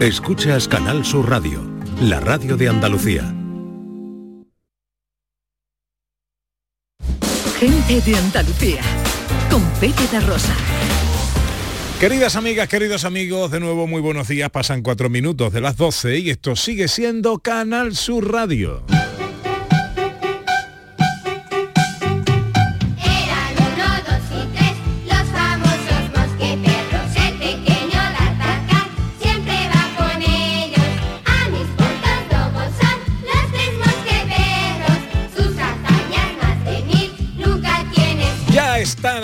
Escuchas Canal Sur Radio, la radio de Andalucía. Gente de Andalucía, con Pepe de Rosa. Queridas amigas, queridos amigos, de nuevo muy buenos días. Pasan cuatro minutos de las 12 y esto sigue siendo Canal Sur Radio.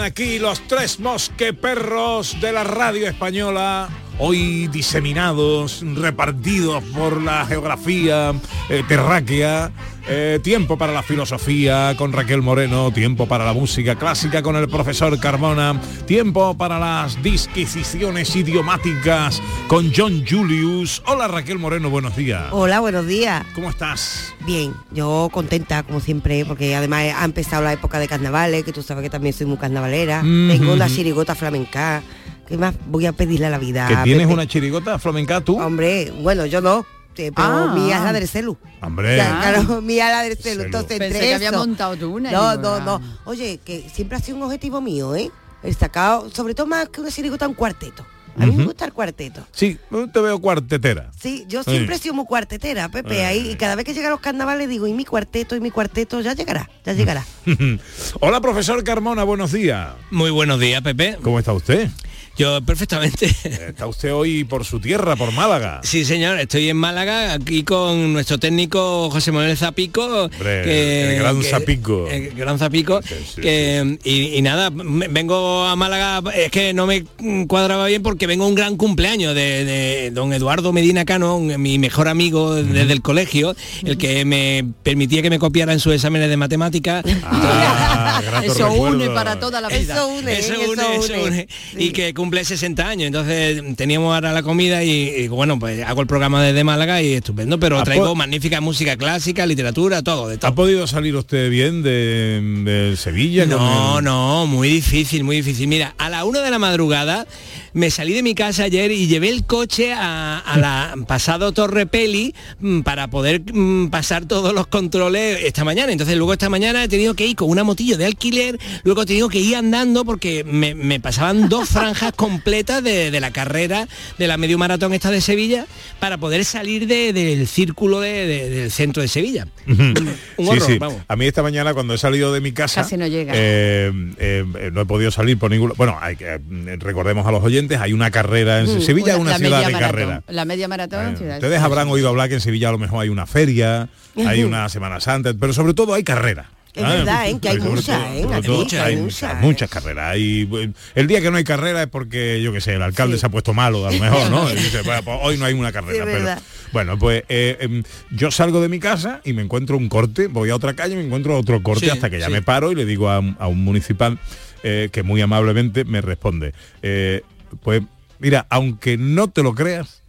Aquí los tres mosqueperros de la radio española, hoy diseminados, repartidos por la geografía eh, terráquea. Eh, tiempo para la filosofía con Raquel Moreno, tiempo para la música clásica con el profesor Carmona, tiempo para las disquisiciones idiomáticas con John Julius. Hola Raquel Moreno, buenos días. Hola, buenos días. ¿Cómo estás? Bien, yo contenta como siempre, porque además ha empezado la época de carnavales, que tú sabes que también soy muy carnavalera. Ujú. Tengo una chirigota flamenca. ¿Qué más voy a pedirle a la vida? ¿Que tienes Pepe? una chirigota flamenca tú? Hombre, bueno, yo no, eh, pero Ah. mía es la del celu. Hombre. Ya, claro, mía es la del celu. Celu. Entonces, Pensé entre que había montado tú una. No, no, ah. no. Oye, que siempre ha sido un objetivo mío, ¿eh? El sacado, sobre todo más que una chirigota, un cuarteto. A mí me gusta el cuarteto. Sí, te veo cuartetera. Sí, yo siempre he sido muy cuartetera, Pepe, Eh. ahí, y cada vez que llegan los carnavales digo, y mi cuarteto, y mi cuarteto, ya llegará, ya llegará. Hola, profesor Carmona, buenos días. Muy buenos días, Pepe. ¿Cómo está usted? Yo perfectamente. Está usted hoy por su tierra, por Málaga. Sí, señor, estoy en Málaga aquí con nuestro técnico José Manuel Zapico. Hombre, el gran Zapico. El gran Zapico. Sí, sí, que, y, y nada, vengo a Málaga, es que no me cuadraba bien porque vengo a un gran cumpleaños de, de don Eduardo Medina Cano, mi mejor amigo desde el colegio, el que me permitía que me copiara en sus exámenes de matemáticas. Ah, Eso une para toda la vida. Eso une, Eso ¿eh? une, eso une. Y que cumple 60 años. Entonces teníamos ahora la comida y, y, bueno, pues hago el programa desde Málaga y estupendo, pero traigo magnífica música clásica, literatura, todo, de ¿Ha podido salir usted bien de, de Sevilla? No, no, muy difícil, muy difícil. Mira, a la una de la madrugada me salí de mi casa ayer y llevé el coche a, a la pasado Torre Peli mm, para poder mm, pasar todos los controles esta mañana. Entonces luego esta mañana he tenido que ir con una motillo de alquiler, luego he tenido que ir andando porque me, me pasaban dos franjas completas de, de la carrera de la medio maratón esta de Sevilla para poder salir de- del círculo de- de- del centro de Sevilla. Un horror, sí. vamos. A mí esta mañana cuando he salido de mi casa Casi no llega. eh, eh, no he podido salir por ningún bueno hay que, eh, recordemos a los oyentes hay una carrera en Sevilla es una la ciudad media de maratón. carrera La media maratón. Ciudad- ustedes habrán oído hablar que en Sevilla a lo mejor hay una feria hay una Semana Santa pero sobre todo hay carrera Es verdad, ¿eh? que hay Sobre muchas, todo- ¿eh? que hay hay muchas, muchas, muchas carreras y el día que no hay carrera es porque yo qué sé el alcalde Sí. se ha puesto malo a lo mejor no Y dice, "Bueno, pues hoy no hay una carrera Sí, pero bueno pues eh, em, yo salgo de mi casa y me encuentro un corte voy a otra calle y me encuentro otro corte Sí, hasta que ya sí. me paro y le digo a, un- a un municipal eh, que muy amablemente me responde eh, pues mira aunque no te lo creas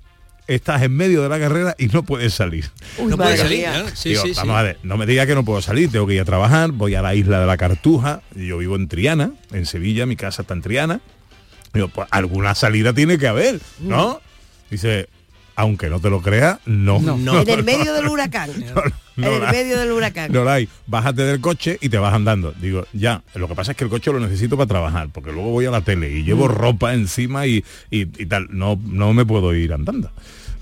estás en medio de la carrera y no puedes salir Uy, No puede madre salir. Sí, Digo, sí, sí. vamos a ver, no me diga que no puedo salir, tengo que ir a trabajar, voy a la isla de la Cartuja, yo vivo en Triana, en Sevilla, mi casa está en Triana. Digo, pues alguna salida tiene que haber, ¿no? Dice, aunque no te lo creas, no. No. En el medio del huracán. no en el medio del huracán. No la hay. Bájate del coche y te vas andando. Digo, ya, lo que pasa es que el coche lo necesito para trabajar, porque luego voy a la tele y Mm. llevo ropa encima y, y- y tal. No, no me puedo ir andando.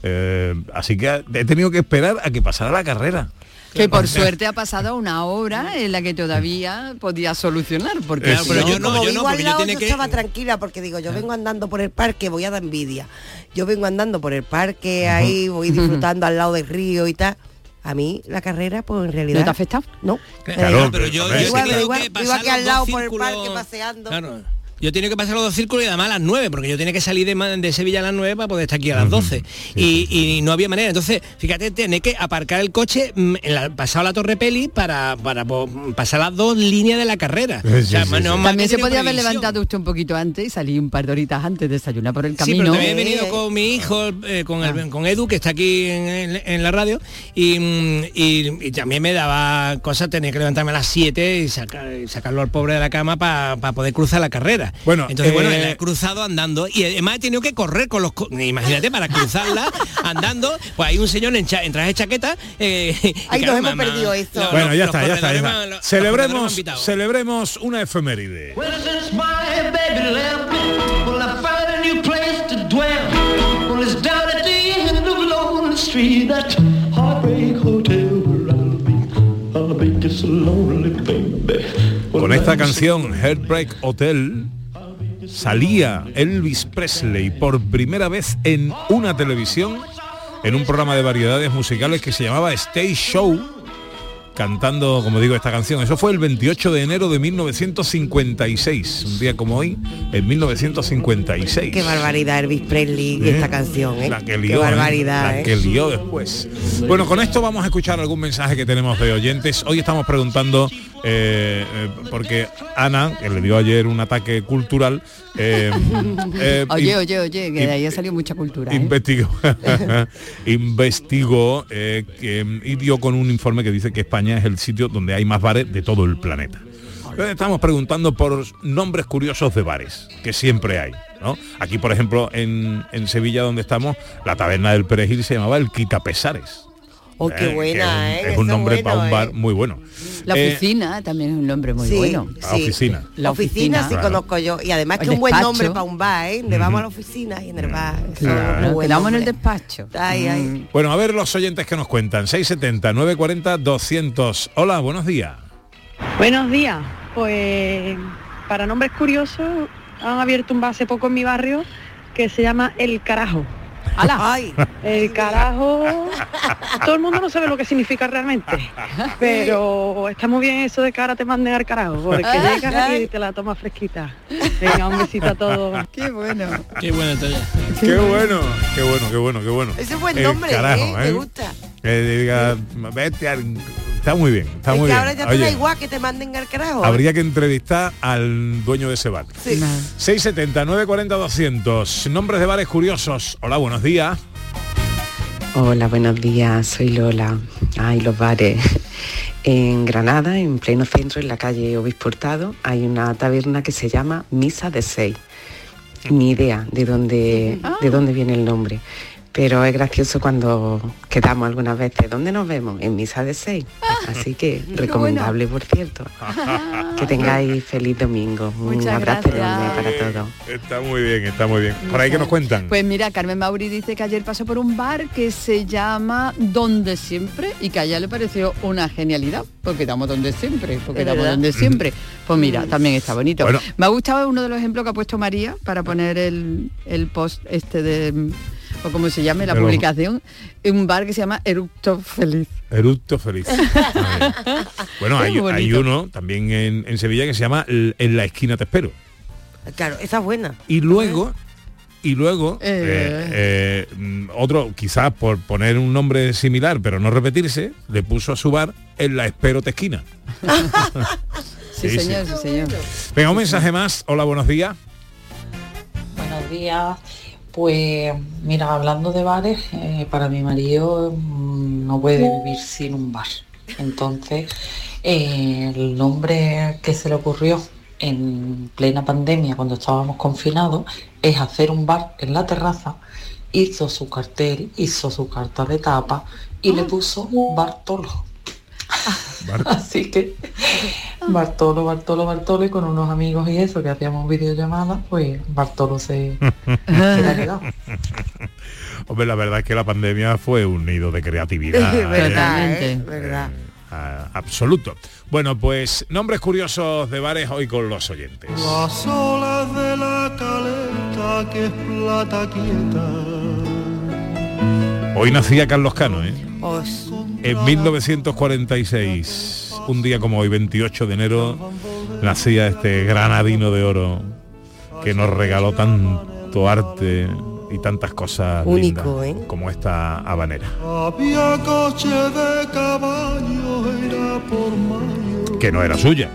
Eh, así que he tenido que esperar a que pasara la carrera. Que por suerte ha pasado una hora en la que todavía podía solucionar. Porque Claro, si pero no- yo no, como yo vivo no, al porque yo lado, tiene yo que- estaba tranquila porque digo, yo vengo andando por el parque, voy a dar envidia. Yo vengo andando por el parque, ahí voy disfrutando al lado del río y tal. A mí la carrera, pues en realidad. ¿No te ha afectado? No. Claro, No, pero yo, yo hombre, tenido igual, que igual, aquí al lado dos por el círculos- parque paseando. Claro. Yo tenía que pasar los dos círculos y además a las 9, porque yo tenía que salir de, de Sevilla a las 9 para poder estar aquí a las 12. y, y no había manera. Entonces, fíjate, tenés que aparcar el coche mm, en la, pasado la Torre Peli para, para po- pasar las dos líneas de la carrera. Sí, sí, sí, sí. También se tenía podía haber levantado usted un poquito antes y salir un par de horitas antes, desayunar por el Sí, camino. pero también he venido Eh. con mi hijo, eh, con, el- con Edu, que está aquí en, en- en la radio, y, mm, y- y también me daba cosas, tenía que levantarme a las 7 y, sacar- y sacarlo al pobre de la cama para poder cruzar la carrera. Bueno, entonces bueno, eh, la he cruzado andando y además he tenido que correr con los co- imagínate para cruzarla andando, pues hay un señor en, cha- en traje de chaqueta. eh, claro, nos hemos mamá, perdido esto. los- Bueno, ya los está, ya está, ya los- Celebremos, celebremos una efeméride. Well, Con esta canción, Heartbreak Hotel, salía Elvis Presley por primera vez en una televisión, en un programa de variedades musicales que se llamaba Stage Show, cantando, como digo, esta canción. Eso fue el 28 de enero de 1956, un día como hoy, en 1956. Qué barbaridad Elvis Presley y ¿Eh? esta canción, ¿eh? La que Qué lió, ¿eh? barbaridad, La ¿eh? que lió después. Bueno, con esto vamos a escuchar algún mensaje que tenemos de oyentes. Hoy estamos preguntando, eh, eh, porque Ana, que le dio ayer un ataque cultural, eh, eh, Oye, oye, oye, que de ahí ha salido mucha cultura. ¿eh? investigó, investigó eh, que- y dio con un informe que dice que España es el sitio donde hay más bares de todo el planeta. Estamos preguntando por nombres curiosos de bares, que siempre hay. Aquí, por ejemplo, en, en Sevilla, donde estamos, la taberna del Perejil se llamaba el Quitapesares. Oh, qué Eh, que buena, es ¿eh? es un nombre bueno, para un bar ¿eh? muy bueno. La Eh, oficina también es un nombre muy Sí, bueno. La sí. oficina. La oficina, sí Claro. conozco yo. Y además que El un buen nombre para un bar, ¿eh? Le vamos a la oficina y en el bar. es Claro, quedamos en el despacho. Ay, ay. Bueno, a ver los oyentes que nos cuentan. 670, 940, 200. Hola, buenos días. Buenos días. Pues para nombres curiosos han abierto un bar hace poco en mi barrio que se llama El Carajo. ¡Hala! Ay, El carajo, todo el mundo no sabe lo que significa realmente, pero está muy bien eso de que ahora te manden al carajo, porque llegas y te la tomas fresquita. Venga, un besito a todos. ¡Qué bueno! Qué bueno. Qué bueno, qué bueno, qué bueno, qué bueno. ese buen El nombre, carajo, ¿eh? Me gusta. Que diga, vete al- Está muy bien, está es muy que bien. ahora ya te da igual que te manden al carajo. ¿eh? habría que entrevistar al dueño de ese bar. Sí. 670, 940, 200. Nombres de bares curiosos. Hola, buenos días. Hola, buenos días, soy Lola. Ay, los bares. En Granada, en pleno centro, en la calle Obispo Hurtado, hay una taberna que se llama Misa de Seis. Ni idea de dónde, de dónde viene el nombre. Pero es gracioso cuando quedamos algunas veces. ¿Dónde nos vemos? En Misa de Seis. Así que recomendable, por cierto. Que tengáis feliz domingo. Un Muchas abrazo gracias. enorme para todos. Está muy bien, está muy bien. Por ahí que nos cuentan. Pues mira, Carmen Mauri dice que ayer pasó por un bar que se llama Donde Siempre y que a ella le pareció una genialidad, porque estamos donde siempre, porque verdad. donde siempre. Pues mira, también está bonito. Bueno. Me ha gustado uno de los ejemplos que ha puesto María para poner el, el post este de o como se llame la publicación, en un bar que se llama Eructo Feliz. Eructo feliz. Bueno, hay, uno también en, en Sevilla que se llama L- En la esquina te espero. Claro, esa es buena. Y luego, y luego, Eh. eh, eh, mm, otro, quizás por poner un nombre similar, pero no repetirse, le puso a su bar En la espero te esquina. Sí, Sí, sí. señor, sí, señor. Venga, un mensaje más. Hola, buenos días. Buenos días. Pues mira, hablando de bares, eh, para mi marido mm, no puede vivir sin un bar. Entonces, eh, el nombre que se le ocurrió en plena pandemia, cuando estábamos confinados, es hacer un bar en la terraza. Hizo su cartel, hizo su carta de tapa y le puso Bartolo. Bar- Así que Bartolo, Bartolo, Bartolo y con unos amigos y eso que hacíamos videollamadas, pues Bartolo se, se le ha quedado. Hombre, la verdad es que la pandemia fue un nido de creatividad. ¿eh? verdad, ¿eh? Verdad. Ah, absoluto. Bueno, pues nombres curiosos de bares hoy con los oyentes. Las olas de la caleta que es plata quieta. Hoy nacía Carlos Cano, ¿eh? Os- En 1946, un día como hoy, 28 de enero, nacía este granadino de oro que nos regaló tanto arte y tantas cosas Único, lindas ¿eh? como esta habanera, Había coche de caballo, era por mayo. que no era suya,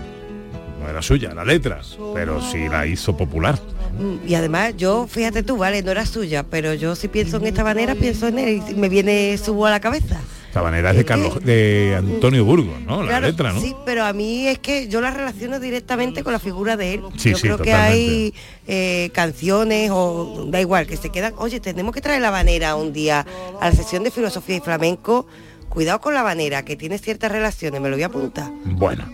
no era suya la letra, pero sí la hizo popular. Mm, Y además yo, fíjate tú, vale, no era suya, pero yo si pienso en esta manera, pienso en él y me viene su voz a la cabeza. Sabanera es de Carlos, de Antonio Burgos, ¿no? La Claro, letra, ¿no? Sí, pero a mí es que yo la relaciono directamente con la figura de él. Sí, yo sí, creo que hay eh, canciones o da igual, que se quedan, oye, tenemos que traer la banera un día a la sesión de filosofía y flamenco. Cuidado con la banera, que tiene ciertas relaciones, me lo voy a apuntar. Bueno,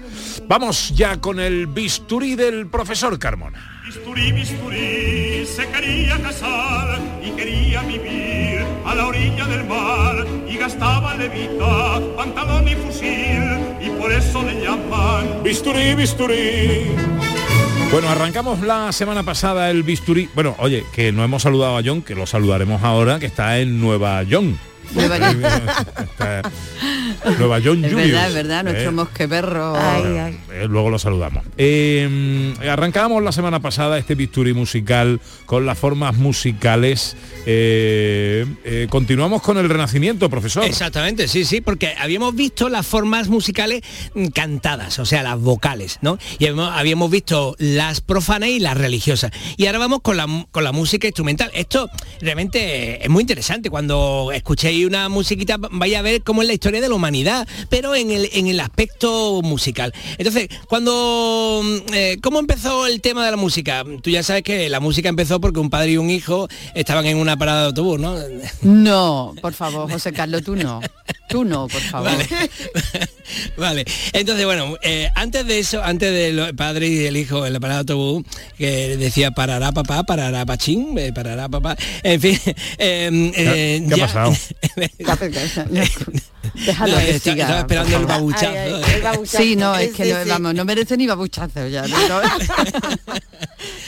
vamos ya con el bisturí del profesor Carmona. Bisturí, bisturí, se quería casar y quería vivir a la orilla del mar y gastaba levita, pantalón y fusil y por eso le llaman Bisturí, bisturí. Bueno, arrancamos la semana pasada el bisturí. Bueno, oye, que no hemos saludado a John, que lo saludaremos ahora, que está en Nueva York. Nueva York. Está- Nueva York Es Julius, verdad, es verdad, nuestro ¿eh? mosqueperro. Eh, luego lo saludamos. Eh, arrancábamos la semana pasada este bisturí musical con las formas musicales. Eh, eh, continuamos con el renacimiento, profesor. Exactamente, sí, sí, porque habíamos visto las formas musicales cantadas, o sea, las vocales, ¿no? Y habíamos, habíamos visto las profanas y las religiosas. Y ahora vamos con la, con la música instrumental. Esto realmente es muy interesante. Cuando escuchéis una musiquita vais a ver cómo es la historia de la humanidad, pero en el, en el aspecto musical. Entonces, cuando... mm, eh, ¿Cómo empezó el tema de la música? Tú ya sabes que la música empezó porque un padre y un hijo estaban en una parada de autobús, ¿no? No, por favor, José Carlos, tú no. Tú no, por favor. Vale, entonces bueno, eh, antes de eso, antes del padre y el hijo en la parada de autobús, que decía parará papá, parará pachín, eh, parará papá, en fin, eh, eh, ¿Qué ha ya- pasado? Déjalo No, que está- siga, estaba esperando el babuchazo. Ay, ay, el babuchazo. Sí, no, es que Sí, no, sí. vamos, no merece ni babuchazo ya. ¿no?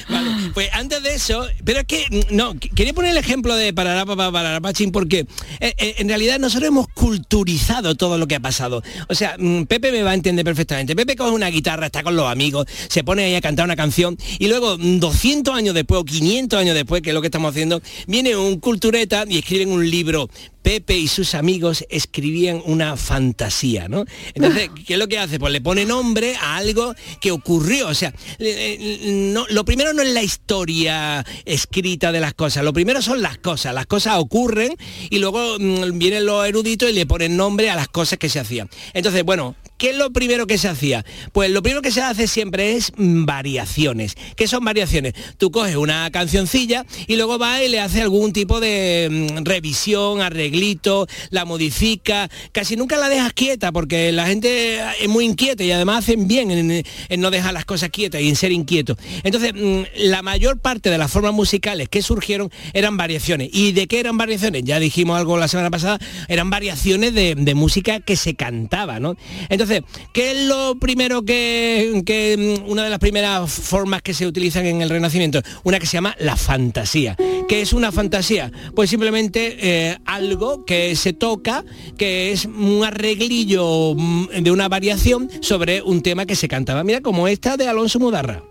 Vale, pues antes de eso, pero es que no, qu- quería poner el ejemplo de Parará Papá, Parará Pachín, porque eh, eh, en realidad nosotros hemos culturizado todo lo que ha pasado. O sea, mm, Pepe me va a entender perfectamente. Pepe coge una guitarra, está con los amigos, se pone ahí a cantar una canción y luego mm, 200 años después o 500 años después, que es lo que estamos haciendo, viene un cultureta y escriben un libro. Pepe y sus amigos escribían una fantasía, ¿no? Entonces, ¿qué es lo que hace? Pues le pone nombre a algo que ocurrió. O sea, no, lo primero no es la historia escrita de las cosas, lo primero son las cosas. Las cosas ocurren y luego mm, vienen los eruditos y le ponen nombre a las cosas que se hacían. Entonces, bueno, ¿qué es lo primero que se hacía? Pues lo primero que se hace siempre es mm, variaciones. ¿Qué son variaciones? Tú coges una cancioncilla y luego vas y le haces algún tipo de mm, revisión, arreglito, la modifica, casi nunca la dejas quieta porque la gente es muy inquieta y además hacen bien en, no dejar las cosas quietas y en ser inquietos. Entonces, mm, la mayor parte de las formas musicales que surgieron eran variaciones. ¿Y de qué eran variaciones? Ya dijimos algo la semana pasada, eran variaciones de, de música que se cantaba, ¿no? Entonces, ¿qué es lo primero que, que, mm, una de las primeras formas que se utilizan en el Renacimiento? Una que se llama la fantasía. ¿Qué es una fantasía? Pues simplemente eh, algo que se toca, que es un arreglillo mm, de una variación sobre un tema que se cantaba. Mira, como esta de Alonso Mudarra.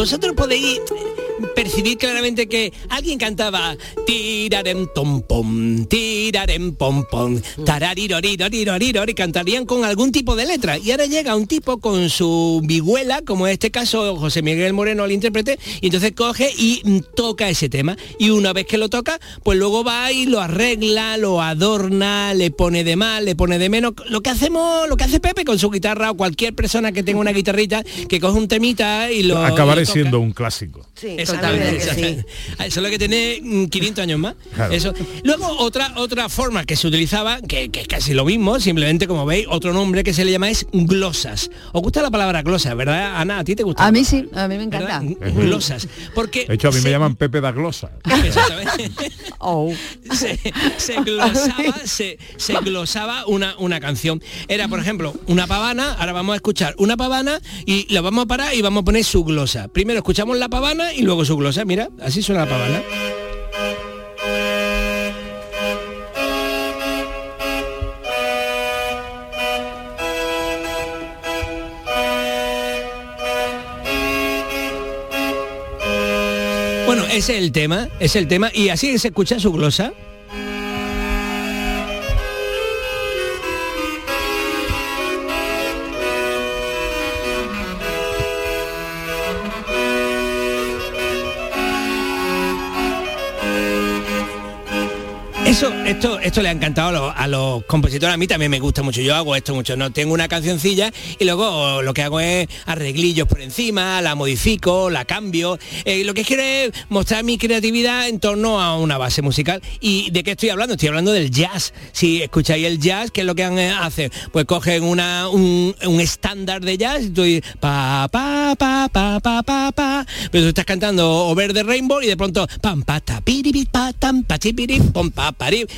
Vosotros podéis percibir claramente que alguien cantaba tirarem tom pom, tirarem pom pom, tararirorirorirorirori, cantarían con algún tipo de letra. Y ahora llega un tipo con su vihuela, como en este caso José Miguel Moreno el intérprete, y entonces coge y mm, toca ese tema. Y una vez que lo toca, pues luego va y lo arregla, lo adorna, le pone de más, le pone de menos. Lo que hacemos, lo que hace Pepe con su guitarra o cualquier persona que tenga una guitarrita, que coge un temita y lo Acabaré lo toca. siendo un clásico. Sí, Exactamente, totalmente, sí. exactamente. Eso es lo que tiene mm, 500 años más. Claro. Eso. Luego otra otra forma que se utilizaba, que, que es casi lo mismo, simplemente como veis, otro nombre que se le llama es glosas. ¿Os gusta la palabra glosas, verdad, Ana? ¿A ti te gusta? A mí sí, a mí me encanta. ¿Verdad? Glosas. Porque De hecho, a mí me llaman Pepe da Glosa. Exactamente. Oh. se, se glosaba, se, se glosaba una, una canción. Era, por ejemplo, una pavana, ahora vamos a escuchar una pavana y la vamos a parar y vamos a poner su glosa. Primero escuchamos la pavana y luego su glosa. Mira, así suena la pavana. Bueno, ese es el tema, es el tema. Y así se escucha su glosa. Esto, esto le ha encantado a los, compositores, a mí también me gusta mucho, yo hago esto mucho, no tengo una cancioncilla y luego lo que hago es arreglillos por encima, la modifico, la cambio. Eh, lo que quiero es mostrar mi creatividad en torno a una base musical. ¿Y de qué estoy hablando? Estoy hablando del jazz. Si escucháis el jazz, ¿qué es lo que eh, hace? Pues cogen una, un, un estándar de jazz y tú dices, pa, pa, pa, pa, pa, pa, pa. Pero tú estás cantando Over the Rainbow y de pronto, pam, pa, ta, piripi, pa, tam, pa, chipiri, pom, pa,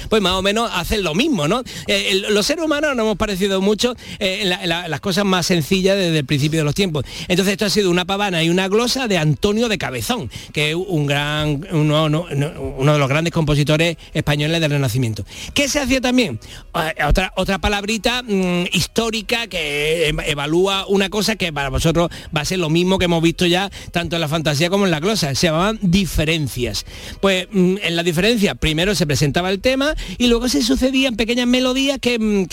Pues más o menos hacen lo mismo, ¿no? Eh, los seres humanos nos hemos parecido mucho eh, las cosas más sencillas desde el principio de los tiempos. Entonces esto ha sido una pavana y una glosa de Antonio de Cabezón, que es un gran, uno, no- no- uno de los grandes compositores españoles del Renacimiento. ¿Qué se hacía también? Eh, otra, otra palabrita mm, histórica que em- evalúa una cosa que para vosotros va a ser lo mismo que hemos visto ya tanto en la fantasía como en la glosa. Se llamaban diferencias. Pues mm, en la diferencia primero se presentaba el tema y luego se sucedían pequeñas melodías que, mm,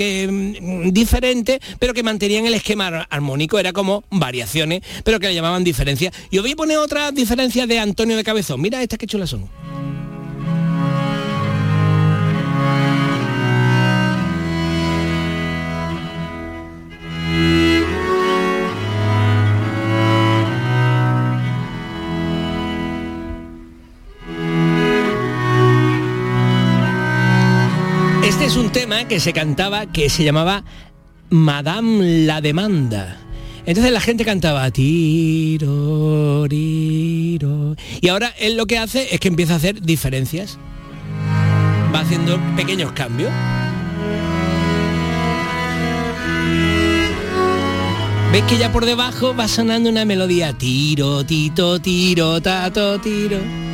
mm, diferentes, pero que mantenían el esquema ar- armónico. Era como variaciones, pero que le llamaban diferencias. Y os voy a poner otras diferencias de Antonio de Cabezón. Mira estas que chulas son. Tema que se cantaba, que se llamaba Madame la Demanda. Entonces la gente cantaba tiro, tiro. Y ahora él lo que hace es que empieza a hacer diferencias. Va haciendo pequeños cambios. ¿Ves que ya por debajo va sonando una melodía? Tiro, tito, tiro, tato, tiro.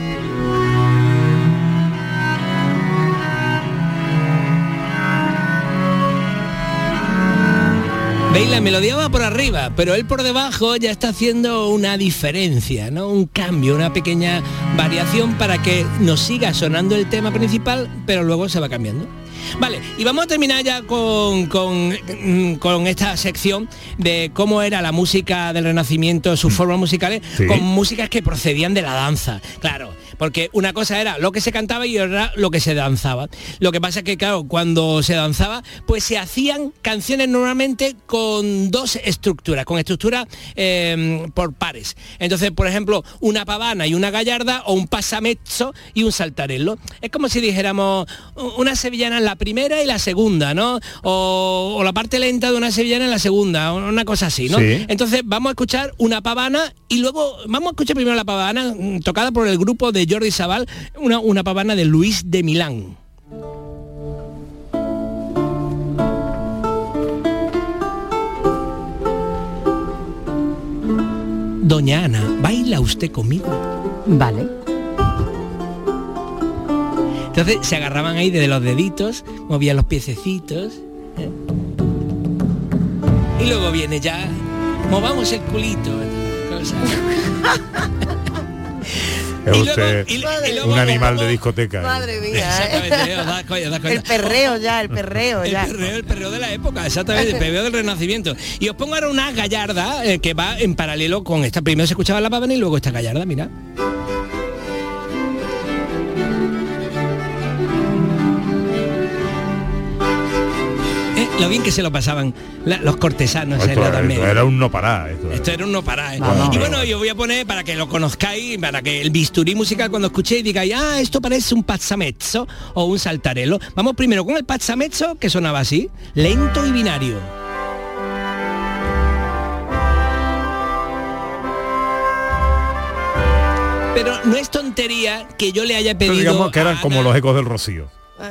¿Veis? La melodía va por arriba, pero él por debajo ya está haciendo una diferencia, ¿no? Un cambio, una pequeña variación para que nos siga sonando el tema principal, pero luego se va cambiando. Vale, y vamos a terminar ya con, con, mm, con esta sección de cómo era la música del Renacimiento, sus formas musicales, Sí. con músicas que procedían de la danza, claro, porque una cosa era lo que se cantaba y otra lo que se danzaba. Lo que pasa es que, claro, cuando se danzaba, pues se hacían canciones normalmente con dos estructuras, con estructuras eh, por pares. Entonces, por ejemplo, una pavana y una gallarda o un pasamezzo y un saltarello. Es como si dijéramos una sevillana en la primera y la segunda, ¿no? O, o la parte lenta de una sevillana en la segunda, una cosa así, ¿no? Sí. Entonces vamos a escuchar una pavana y luego vamos a escuchar primero la pavana mm, tocada por el grupo de Jordi Sabal, una, una pavana de Luis de Milán. Doña Ana, ¿baila usted conmigo? Vale. Entonces se agarraban ahí de los deditos, movían los piececitos. ¿eh? Y luego viene ya, movamos el culito. cosa. Es Y usted luego- y- y luego un animal de discoteca. Madre mía. Exactamente, ¿eh? os das cuenta, os das El perreo ya, el perreo El ya. perreo, el perreo de la época, exactamente, el perreo del renacimiento. Y os pongo ahora una gallarda eh, que va en paralelo con esta. Primero se escuchaba la pavana y luego esta gallarda, mira. Lo bien que se lo pasaban la- los cortesanos en la Edad esto Media. era un no parar. esto era. Esto era un no parar. ¿eh? Y bueno, yo voy a poner para que lo conozcáis, para que el bisturí musical cuando escuchéis digáis, ah, esto parece un pazzamezzo o un saltarello. Vamos primero con el pazzamezzo, que sonaba así, lento y binario. Pero no es tontería que yo le haya Pero pedido digamos que eran a como los ecos del rocío.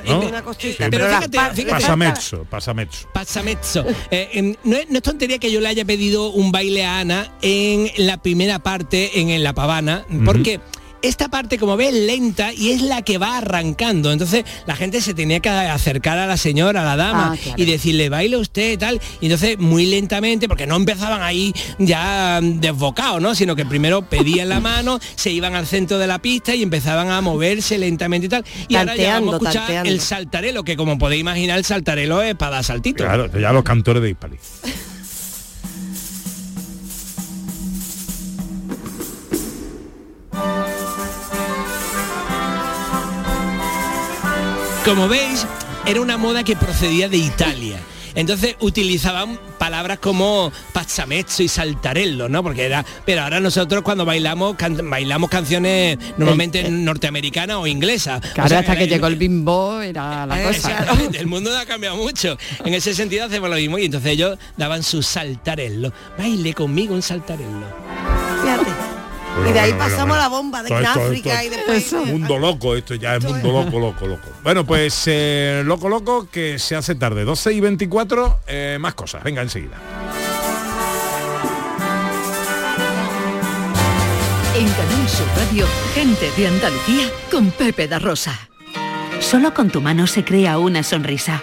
¿No? Una cosita, Sí, pero fíjate, fíjate. Pasamezzo, pasamezzo. Pasamezzo. Eh, em, no, es, no es tontería que yo le haya pedido un baile a Ana en la primera parte, en, en la pavana, porque esta parte, como ves, es lenta y es la que va arrancando. Entonces la gente se tenía que acercar a la señora, a la dama, Ah, claro. y decirle, baile usted y tal. Y entonces muy lentamente, porque no empezaban ahí ya mm, desbocados, ¿no? Sino que primero pedían la mano, se iban al centro de la pista y empezaban a moverse lentamente y tal. Y ahora ya vamos a Tanteando, escuchar tanteando. el saltarelo, que como podéis imaginar, el saltarelo es para dar saltito. Claro, ya los cantores de Hispali. Como veis, era una moda que procedía de Italia. Entonces utilizaban palabras como pazzamezzo y saltarello, ¿no? Porque era. Pero ahora nosotros cuando bailamos, can- bailamos canciones normalmente norteamericanas o inglesas. Claro, O sea, hasta que llegó el bimbo era la Eh, cosa. el mundo ha cambiado mucho. En ese sentido hacemos lo mismo y entonces ellos daban su saltarello. Baile conmigo un saltarello. Fíjate. Y de ahí pasamos la bomba de África y esto- después... Mundo loco, esto ya es mundo loco, loco, loco. Bueno, pues eh, loco, loco, que se hace tarde. 12 y 24, eh, más cosas. Venga, enseguida. En Canal Sur Radio, gente de Andalucía con Pepe da Rosa. Solo con tu mano se crea una sonrisa.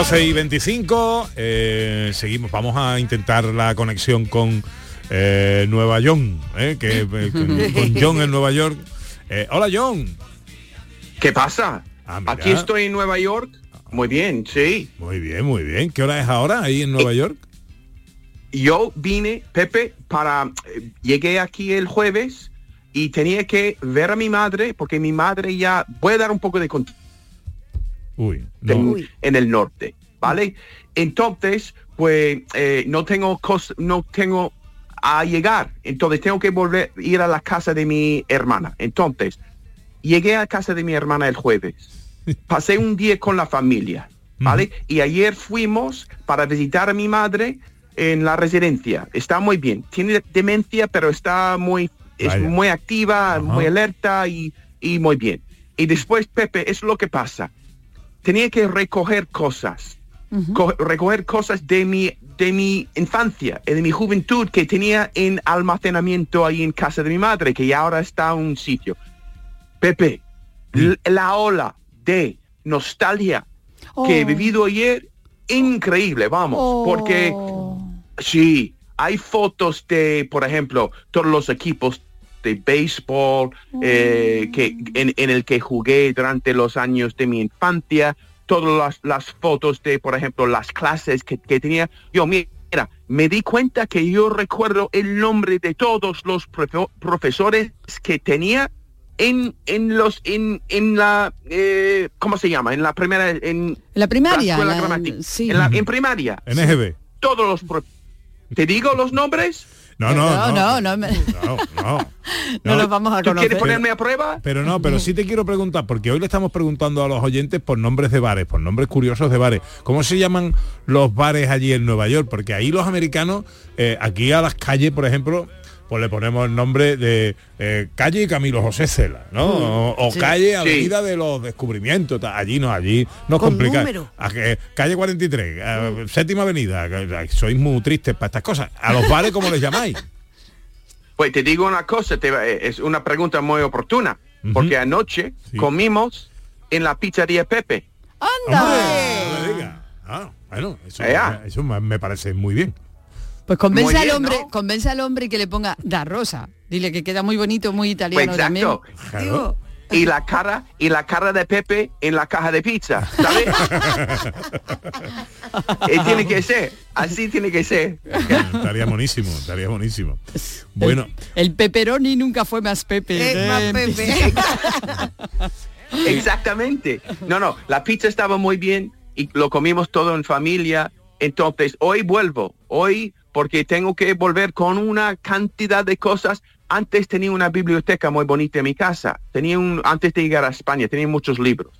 12 y 25, eh, seguimos, vamos a intentar la conexión con eh, Nueva York, eh, que, eh, con, con John en Nueva York. Eh, hola John. ¿Qué pasa? mira. Aquí estoy en Nueva York. Muy bien, sí. Muy bien, muy bien. ¿Qué hora es ahora ahí en Nueva York? Yo vine, Pepe, para... eh, Llegué aquí el jueves y tenía que ver a mi madre, porque mi madre ya... Voy a dar un poco de contexto Uy, en, en el norte, ¿vale? Entonces, pues eh, no tengo cos- no tengo a llegar, entonces tengo que volver ir a la casa de mi hermana. Entonces, llegué a casa de mi hermana el jueves. Pasé un día con la familia, ¿vale? Y ayer fuimos para visitar a mi madre en la residencia. Está muy bien. Tiene demencia, pero está muy es Vaya. muy activa, muy alerta y, y muy bien. Y después, Pepe, es lo que pasa tenía que recoger cosas, co- recoger cosas de mi, de mi infancia y de mi juventud que tenía en almacenamiento ahí en casa de mi madre, que ya ahora está en un sitio. Pepe, la ola de nostalgia que he Oh. vivido ayer, increíble, vamos, porque sí, hay fotos de, por ejemplo, todos los equipos de béisbol eh, que, en, en el que jugué durante los años de mi infancia, todas las, las fotos de, por ejemplo, las clases que, que tenía. Yo, mira, me di cuenta que yo recuerdo el nombre de todos los profesores que tenía en, en los en, en la eh, ¿cómo se llama? En la primera en La primaria, escuela la- gramática. sí. en, la, en primaria. NGB. Todos los ¿Te digo los nombres? No, no, no. no, no, me- No, no. no los vamos a ¿Tú conocer. quieres ponerme a prueba? Pero no, pero sí te quiero preguntar, porque hoy le estamos preguntando a los oyentes por nombres de bares, por nombres curiosos de bares. ¿Cómo se llaman los bares allí en Nueva York? Porque ahí los americanos, eh, aquí a las calles, por ejemplo, pues le ponemos el nombre de eh, calle Camilo José Cela, ¿no? Mm, O, o sí. calle Sí. Avenida de los Descubrimientos. ta- Allí no, allí nos Con complica. número. A que- calle 43, eh, séptima avenida. Sois muy tristes para estas cosas. A los bares, ¿cómo les llamáis? Pues te digo una cosa, te eh, es una pregunta muy oportuna, porque anoche comimos en la pizzería Pepe. Diga. Ah, bueno, eso, me parece muy bien. Pues convence al hombre, ¿no? convence al hombre y que le ponga da rosa. Dile que queda muy bonito, muy Pues italiano también. Y la cara y la cara de Pepe en la caja de pizza, ¿sabes? Eh, tiene que ser, así tiene que ser. estaría buenísimo, estaría buenísimo. Bueno, El pepperoni nunca fue más Pepe. Es más Eh, Pepe. Exactamente. No, no, la pizza estaba muy bien y lo comimos todo en familia. Entonces, hoy vuelvo. Hoy porque tengo que volver con una cantidad de cosas. Antes tenía una biblioteca muy bonita en mi casa. Tenía un, antes de llegar a España, tenía muchos libros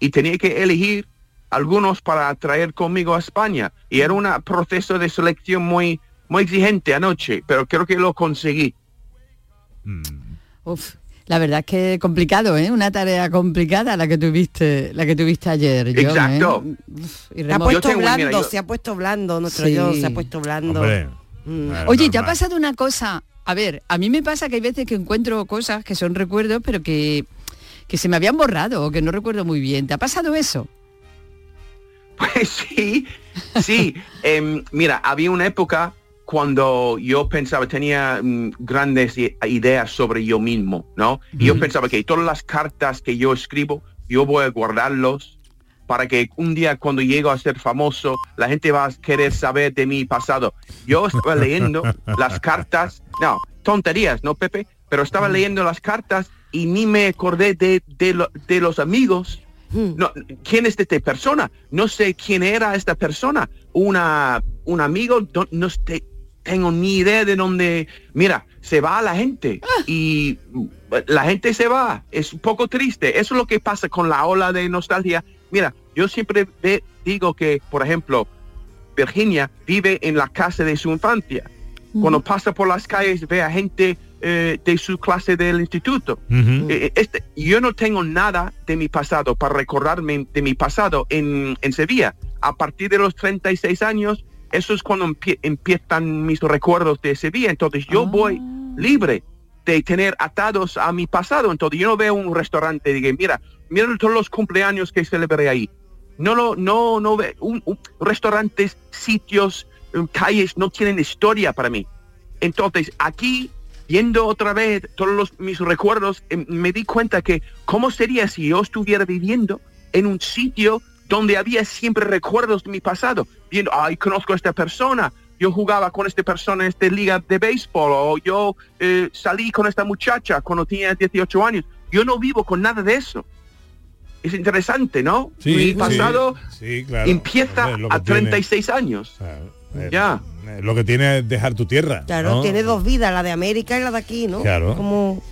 y tenía que elegir algunos para traer conmigo a España. Y era un proceso de selección muy, muy exigente anoche, pero creo que lo conseguí. Uf, la verdad es que complicado, ¿eh? Una tarea complicada la que tuviste, la que tuviste ayer. John, ¿eh? Exacto. Uf, y Se ha puesto tengo- mira, blando, yo- se ha puesto blando, nuestro Sí. John se ha puesto blando. Hombre, Mm. Oye, ¿te ha pasado una cosa? A ver, a mí me pasa que hay veces que encuentro cosas que son recuerdos, pero que, que se me habían borrado o que no recuerdo muy bien. ¿Te ha pasado eso? Pues sí, sí. Em, mira, había una época cuando yo pensaba, tenía mm, grandes ideas sobre yo mismo, ¿no? Y yo pensaba que todas las cartas que yo escribo, yo voy a guardarlos para que un día cuando llego a ser famoso, la gente va a querer saber de mi pasado. Yo estaba leyendo las cartas, no, tonterías, ¿no, Pepe? Pero estaba leyendo las cartas y ni me acordé de, de, lo- de los amigos no, ¿quién es esta persona? No sé quién era esta persona. Una, un amigo, no, no tengo ni idea de dónde. Mira, se va la gente y la gente se va. Es un poco triste. Eso es lo que pasa con la ola de nostalgia. Mira, yo siempre ve- digo que, por ejemplo, Virginia vive en la casa de su infancia. Cuando pasa por las calles ve a gente eh, de su clase del instituto. Eh, este, yo no tengo nada de mi pasado para recordarme de mi pasado en, en Sevilla. A partir de los 36 años, eso es cuando empie- empiezan mis recuerdos de Sevilla. Entonces yo voy libre de tener atados a mi pasado. Entonces yo no veo un restaurante y digo, mira, mira todos los cumpleaños que celebré ahí. No lo, no, no ve, un, un- restaurantes, sitios, eh, calles no tienen historia para mí. Entonces, aquí, viendo otra vez todos los- mis recuerdos, em, me di cuenta que cómo sería si yo estuviera viviendo en un sitio donde había siempre recuerdos de mi pasado, viendo, ay, conozco a esta persona, yo jugaba con esta persona en esta liga de béisbol, o yo eh, salí con esta muchacha cuando tenía 18 años. Yo no vivo con nada de eso. Es interesante, ¿no? Sí, mi pasado sí, claro. empieza a tiene- 36 años. eh, ya. Lo que tiene es dejar tu tierra. Claro, ¿no? tiene dos vidas, la de América y la de aquí, ¿no? Claro. Como...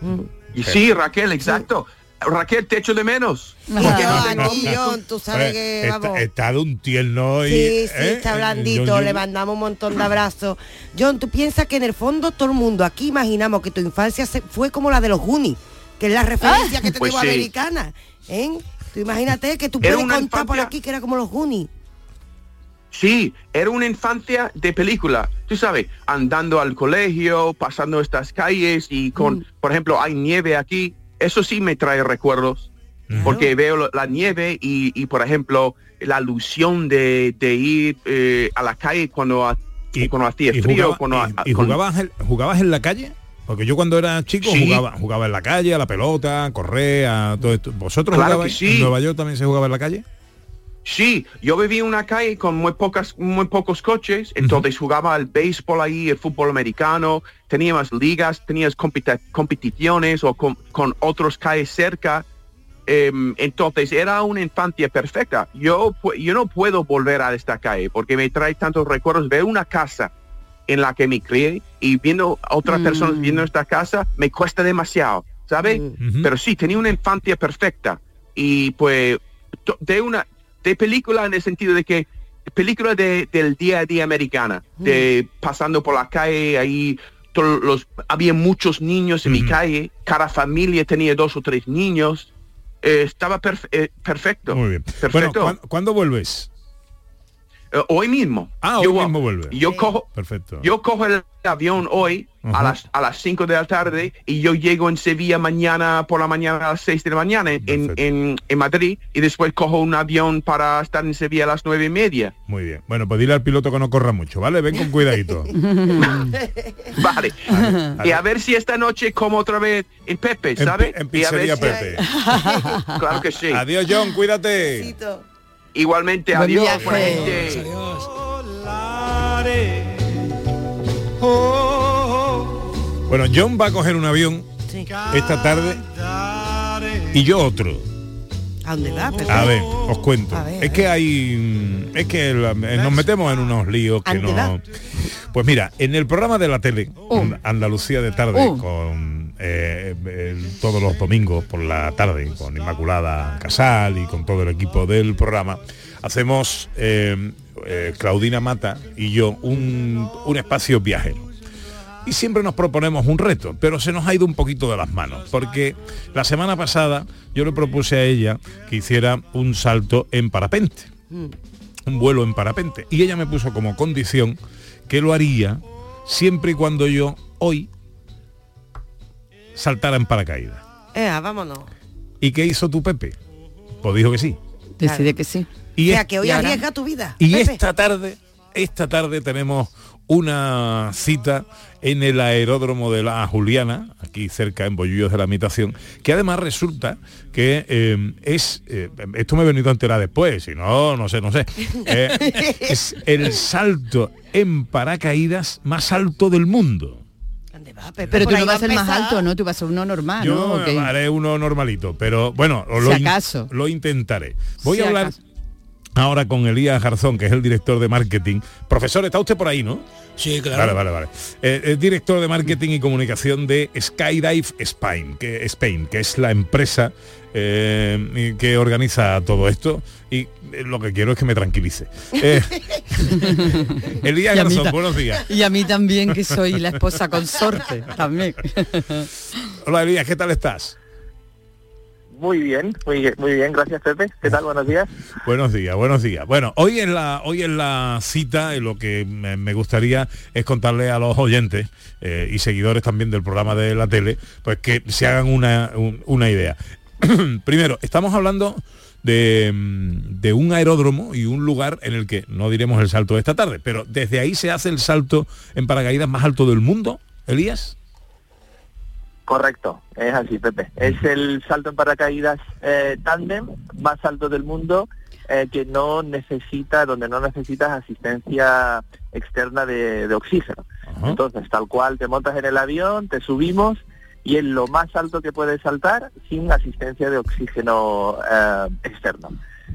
mm. Y sí, Raquel, exacto. Raquel, te echo de menos. Porque no tengo- Aquí, John, tú sabes que está, vamos. está de un tierno y... Sí, sí, ¿eh? está blandito, yo- yo- le mandamos un montón de abrazos. John, tú piensas que en el fondo todo el mundo aquí imaginamos que tu infancia se- fue como la de los Goonies, que es la referencia que Pues tenemos sí. americana. ¿eh? Tú imagínate que tú Era puedes contar por aquí que era como los Goonies. Sí, era una infancia de película. Tú sabes, andando al colegio, pasando estas calles y con, por ejemplo, hay nieve aquí. Eso sí me trae recuerdos. Porque veo la nieve y, y, por ejemplo, la alusión de, de ir eh, a la calle cuando, ha- cuando hacía ¿Y, frío. jugaba- cuando, y- y con- jugabas, en, jugabas en la calle? Porque yo cuando era chico Sí. jugaba, jugaba en la calle, a la pelota, a correr, a todo esto. ¿Vosotros Claro jugabais que sí. en Nueva York también se jugaba en la calle? Sí, yo vivía en una calle con muy pocas, muy pocos coches, entonces jugaba al béisbol ahí, el fútbol americano, teníamos ligas, tenías competi- competiciones o con, con otros calles cerca. Em, entonces era una infancia perfecta. Yo, yo no puedo volver a esta calle porque me trae tantos recuerdos. Ver una casa en la que me crié y viendo a otras personas viendo esta casa me cuesta demasiado, ¿sabe? Pero sí, tenía una infancia perfecta y pues de una de película en el sentido de que película de, del día a día americana, de pasando por la calle ahí todos los había muchos niños en mi calle, cada familia tenía dos o tres niños, eh, estaba eh, perfecto. Muy bien. Perfecto. Bueno, ¿cuán- ¿cuándo vuelves? Eh, hoy mismo. Ah, hoy Yo- mismo vuelve. Yo cojo, Perfecto. yo cojo el avión hoy a las a las 5 de la tarde y yo llego en Sevilla mañana por la mañana a las 6 de la mañana en, en, en Madrid y después cojo un avión para estar en Sevilla a las nueve y media. Muy bien. Bueno, pues dile al piloto que no corra mucho, ¿vale? Ven con cuidadito. Vale. Y a ver si esta noche como otra vez en Pepe, En ¿sabe? pi- en Y a ver si- Pepe. claro que sí. Adiós, John, cuídate. Igualmente, Buen adiós. viaje. buena gente. Bueno, John va a coger un avión esta tarde y yo otro. ¿A dónde va, Pepe? A ver, os cuento. A ver, es que hay. Es que la- nos metemos en unos líos que no. Pues mira, en el programa de la tele, And- Andalucía de tarde, Uh. con eh, todos los domingos por la tarde, con Inmaculada Casal y con todo el equipo del programa, hacemos eh, eh, Claudina Mata y yo un, un espacio viajero. Y siempre nos proponemos un reto, pero se nos ha ido un poquito de las manos, porque la semana pasada yo le propuse a ella que hiciera un salto en parapente, un vuelo en parapente, y ella me puso como condición que lo haría siempre y cuando yo hoy saltara en paracaídas. Vámonos. ¿Y qué hizo tu Pepe? Pues dijo que sí. Decide que sí. Y o sea, que hoy arriesga tu vida. Y Pepe. esta tarde, esta tarde tenemos una cita en el aeródromo de la Juliana, aquí cerca en Bollullos de la Imitación, que además resulta que eh, es, eh, esto me he venido a enterar después, si no, no sé, no sé, eh, es el salto en paracaídas más alto del mundo. Pero por tú no va vas a ser a más alto, ¿no? Tú vas a ser uno normal, Yo ¿no? Haré uno normalito, pero bueno, Si lo, in- acaso. lo intentaré. Voy Si a hablar acaso. Ahora con Elías Garzón, que es el director de marketing. Profesor, está usted por ahí, ¿no? Sí, claro. Vale, vale, vale. Eh, es director de marketing y comunicación de Skydive Spain, que, Spain, que es la empresa eh, que organiza todo esto. Y eh, lo que quiero es que me tranquilice. Eh, Elías Y a mí Garzón, buenos días. Y a mí también, que soy la esposa consorte, también. Hola Elías, ¿qué tal estás? Muy bien, muy, bien, gracias Pepe. ¿Qué tal? Buenos días. Buenos días, buenos días. Bueno, hoy en la, hoy en la cita, lo que me, gustaría es contarle a los oyentes eh, y seguidores también del programa de la tele, pues que se hagan una, un- una idea. Primero, estamos hablando de, de un aeródromo y un lugar en el que no diremos el salto de esta tarde, pero desde ahí se hace el salto en paracaídas más alto del mundo, Elías. Correcto, es así Pepe. Es el salto en paracaídas eh, tándem más alto del mundo eh, que no necesita, donde no necesitas asistencia externa de, de oxígeno. Entonces, tal cual, te montas en el avión, te subimos y es lo más alto que puedes saltar sin asistencia de oxígeno eh, externo.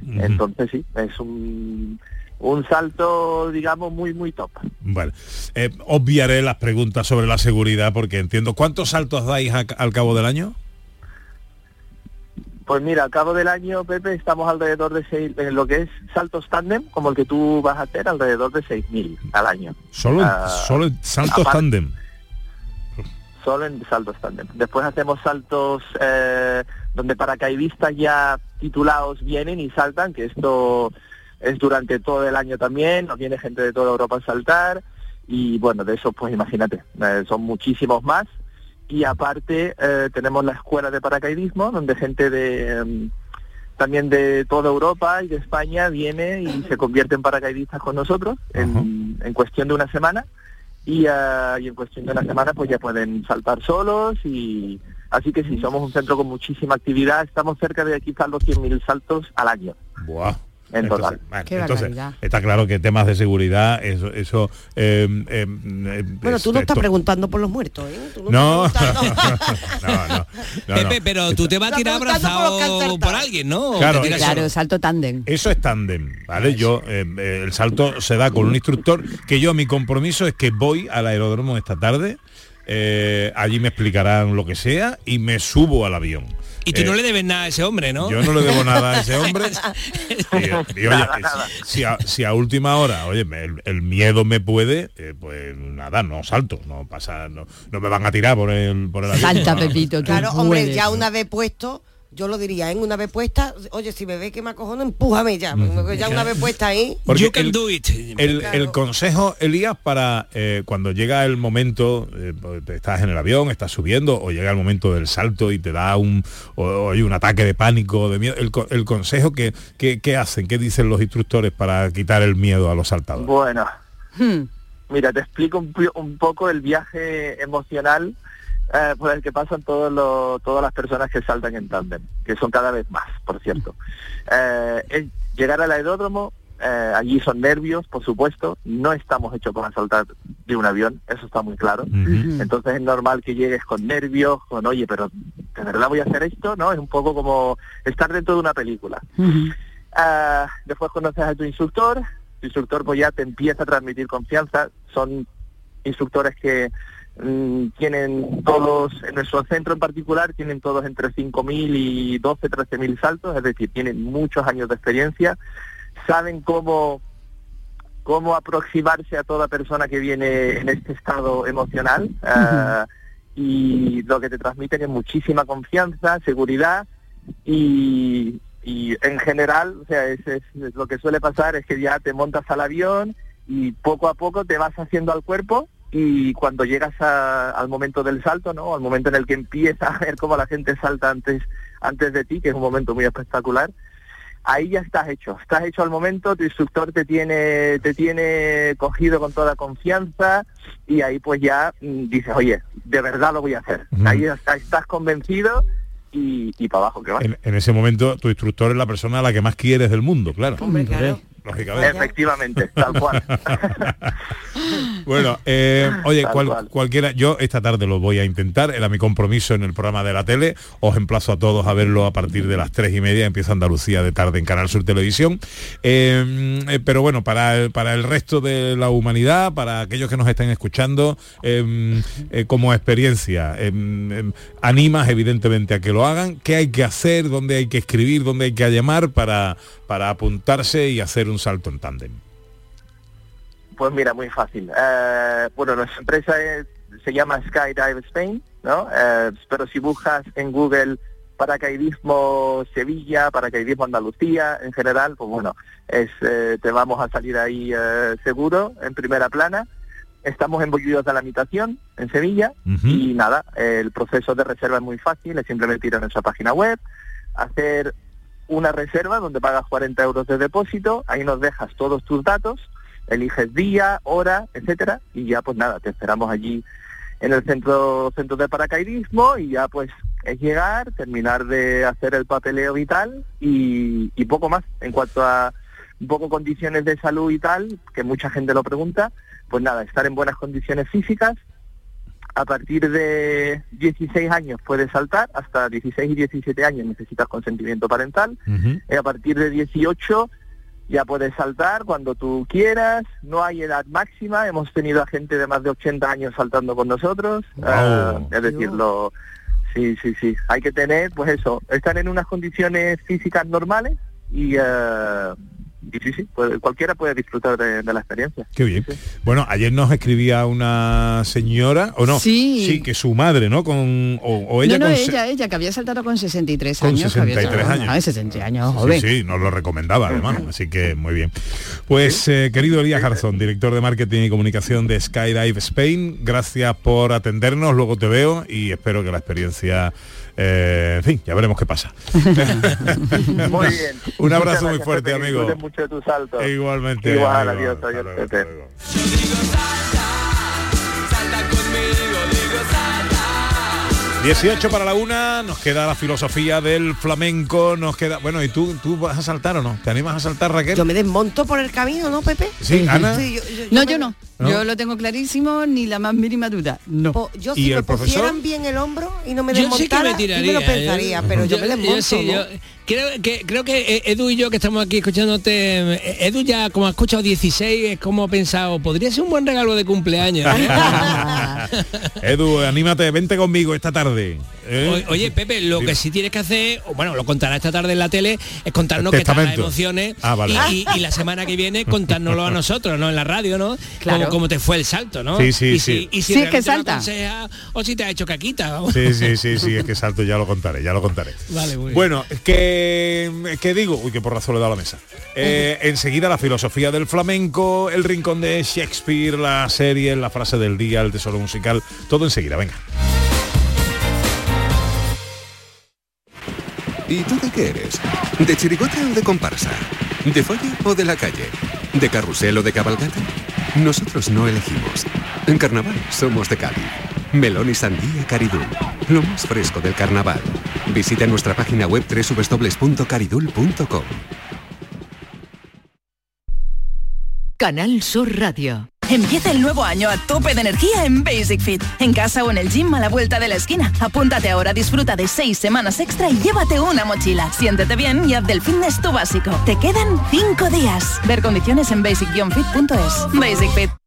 Entonces sí, es un, un salto, digamos, muy, muy top. Vale. Eh, obviaré las preguntas sobre la seguridad porque entiendo. ¿Cuántos saltos dais a- al cabo del año? Pues mira, al cabo del año, Pepe, estamos alrededor de seis, en lo que es saltos tándem, como el que tú vas a hacer, alrededor de 6.000 al año. Solo, en- Ah, solo saltos aparte- tándem. Solo en saltos tándem. Después hacemos saltos eh, donde paracaidistas ya titulados vienen y saltan, que esto es durante todo el año también, nos viene gente de toda Europa a saltar y bueno, de eso pues imagínate, eh, son muchísimos más. Y aparte eh, tenemos la escuela de paracaidismo, donde gente de em, también de toda Europa y de España viene y se convierte en paracaidistas con nosotros en, en cuestión de una semana y, ah, y en cuestión de una semana pues ya pueden saltar solos y así que sí, somos un centro con muchísima actividad, estamos cerca de quizás los 100.000 saltos al año. Buah. En total. bueno, Qué entonces, está claro que temas de seguridad, eso, eso eh, eh, Bueno, tú no es- estás esto- preguntando por los muertos, ¿eh? Tú No, estás no, no, no, no. Pepe, pero tú te vas a tirar por abrazado por alguien, ¿no? ¿O Claro, Claro, solo? salto tándem. Eso es tándem, ¿vale? Yo, eh, eh, el salto se da con un instructor, que yo mi compromiso es que voy al aeródromo esta tarde, eh, allí me explicarán lo que sea y me subo al avión. Y tú Eh, no le debes nada a ese hombre, ¿no? Yo no le debo nada a ese hombre. Y, y, oye, si a, si a última hora, oye, me- el, el miedo me puede, eh, pues nada, no salto, no pasa, no, no me van a tirar por el, por el avión. Salta, no. Pepito, tú Claro, hombre, puedes. ya una vez puesto, yo lo diría, en una vez puesta, oye, si me ve que me acojono, empújame ya. porque Ya una vez puesta ahí. Porque el, El, el consejo, Elías, para eh, cuando llega el momento, eh, pues, te estás en el avión, estás subiendo, o llega el momento del salto y te da un, o, o hay un ataque de pánico, de miedo, el, co- el consejo que, que, que hacen, qué dicen los instructores para quitar el miedo a los saltadores. Bueno, Hmm. mira, te explico un poco el viaje emocional eh, por el que pasan todos los- todas las personas que saltan en tándem, que son cada vez más, por cierto. Eh, llegar al aeródromo, eh, allí son nervios, por supuesto, no estamos hechos para saltar de un avión, eso está muy claro. Entonces es normal que llegues con nervios, con oye, pero ¿de verdad voy a hacer esto? ¿No? Es un poco como estar dentro de una película. Ah, después conoces a tu instructor, tu instructor pues ya te empieza a transmitir confianza, son instructores que mm, tienen todos, en nuestro centro en particular, tienen todos entre 5.000 y 12, 13.000 saltos, es decir, tienen muchos años de experiencia, saben cómo cómo aproximarse a toda persona que viene en este estado emocional ah, y lo que te transmiten es muchísima confianza, seguridad y, y en general, o sea, es, es- es lo que suele pasar es que ya te montas al avión y poco a poco te vas haciendo al cuerpo y cuando llegas a- al momento del salto, ¿no? Al momento en el que empiezas a ver cómo la gente salta antes antes de ti, que es un momento muy espectacular, ahí ya estás hecho, estás hecho al momento, tu instructor te tiene, te tiene cogido con toda confianza y ahí pues ya mm, dices, oye, de verdad lo voy a hacer. Ahí está- estás convencido y, y para abajo que vas. En, en ese momento tu instructor es la persona a la que más quieres del mundo, claro. Lógicamente. Efectivamente, tal cual. Bueno, eh, oye, cual- cual. cualquiera, yo esta tarde lo voy a intentar, era mi compromiso en el programa de la tele, os emplazo a todos a verlo a partir de las tres y media, empieza Andalucía de tarde en Canal Sur Televisión. Eh, eh, pero bueno, para el, para el resto de la humanidad, para aquellos que nos estén escuchando, eh, como experiencia, animas evidentemente a que lo hagan, qué hay que hacer, dónde hay que escribir, dónde hay que llamar para, para apuntarse y hacer un salto en tándem. Pues mira, muy fácil. Eh, bueno, nuestra empresa es- se llama Skydive Spain, ¿no? Eh, pero si buscas en Google paracaidismo Sevilla, paracaidismo Andalucía, en general, pues bueno, es, eh, te vamos a salir ahí seguro, en primera plana. Estamos en Bolludos de la Habitación, en Sevilla, y nada, el proceso de reserva es muy fácil, es simplemente ir a nuestra página web, hacer una reserva donde pagas 40 euros de depósito, ahí nos dejas todos tus datos, eliges día, hora, etcétera, y ya pues nada, te esperamos allí en el centro centro de paracaidismo y ya pues es llegar, terminar de hacer el papeleo vital y, y poco más. En cuanto a un poco condiciones de salud y tal, que mucha gente lo pregunta, pues nada, estar en buenas condiciones físicas. A partir de 16 años puedes saltar, hasta 16 y 17 años necesitas consentimiento parental. Y a partir de 18 ya puedes saltar cuando tú quieras, no hay edad máxima, hemos tenido a gente de más de 80 años saltando con nosotros, ah, es decir, lo, sí, sí, sí, hay que tener, pues eso, estar en unas condiciones físicas normales y, ah, y sí, sí, cualquiera puede disfrutar de, de la experiencia. Qué bien. Bueno, ayer nos escribía una señora, o no, Sí. que su madre, ¿no? Con, o, o ella no, no, con se- ella, ella, que había saltado con 63 con años. que había 63 saltado. años. Ah, 60 años, Sí, joven. Sí, nos lo recomendaba además, así que muy bien. Pues eh, querido Elías Garzón, director de marketing y comunicación de Skydive Spain, gracias por atendernos, luego te veo y espero que la experiencia, eh, en fin, ya veremos qué pasa. Muy bien. Un abrazo Muchas muy gracias, fuerte, amigo. mucho de tu salto. Igualmente. Igual, amigo. adiós, adiós, 18 para la una, nos queda la filosofía del flamenco, nos queda... Bueno, ¿y tú, tú vas a saltar o no? ¿Te animas a saltar, Raquel? Yo me desmonto por el camino, ¿no, Pepe? Sí, Ana. Sí, yo, yo- No, me- yo no. ¿No? Yo lo tengo clarísimo, ni la más mínima duda. No. Po- Yo ¿Y si el me profesor? pusieran bien el hombro y no me Yo sí que desmontara, sí tiraría. me lo pensaría, pero yo, me desmonto, sí, ¿no? Creo, que, creo que eh, Edu y yo que estamos aquí escuchándote, eh, Edu ya como ha escuchado 16, es como ha pensado, podría ser un buen regalo de cumpleaños. ¿eh? Edu, anímate, vente conmigo esta tarde. ¿eh? O- Oye, Pepe, lo que sí tienes que hacer, o bueno, lo contará esta tarde en la tele, es contarnos qué tal las emociones Ah, vale. y, y- y la semana que viene contárnoslo a nosotros, ¿no? En la radio, ¿no? Claro. Como, como te fue el salto, ¿no? Sí, sí, y sí. Si, y si Sí, es que salta. o si te ha hecho caquita. vamos. Sí, sí, sí, sí, es que salto, ya lo contaré, ya lo contaré. Vale, muy bien. Bueno, que, que digo, uy, qué porrazo le he dado a la mesa. Eh, enseguida la filosofía del flamenco, el rincón de Shakespeare, la serie, la frase del día, el tesoro musical, todo enseguida, venga. ¿Y tú de qué eres? ¿De chirigota o de comparsa? ¿De folla o de la calle? ¿De carrusel o de cabalgata? Nosotros no elegimos. En carnaval somos de Cádiz. Melón y sandía Caridul. Lo más fresco del carnaval. Visita nuestra página web www.caridul.com. Canal Sur Radio. Empieza el nuevo año a tope de energía en Basic Fit. En casa o en el gym a la vuelta de la esquina. Apúntate ahora, disfruta de seis semanas extra y llévate una mochila. Siéntete bien y haz del fitness tu básico. Te quedan cinco días. Ver condiciones en basic-fit.es. Basic Fit.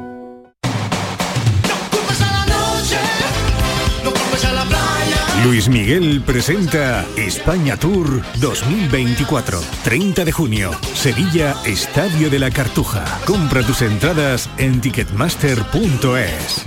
Luis Miguel presenta España Tour 2024. 30 de junio. Sevilla, Estadio de la Cartuja. Compra tus entradas en ticketmaster.es.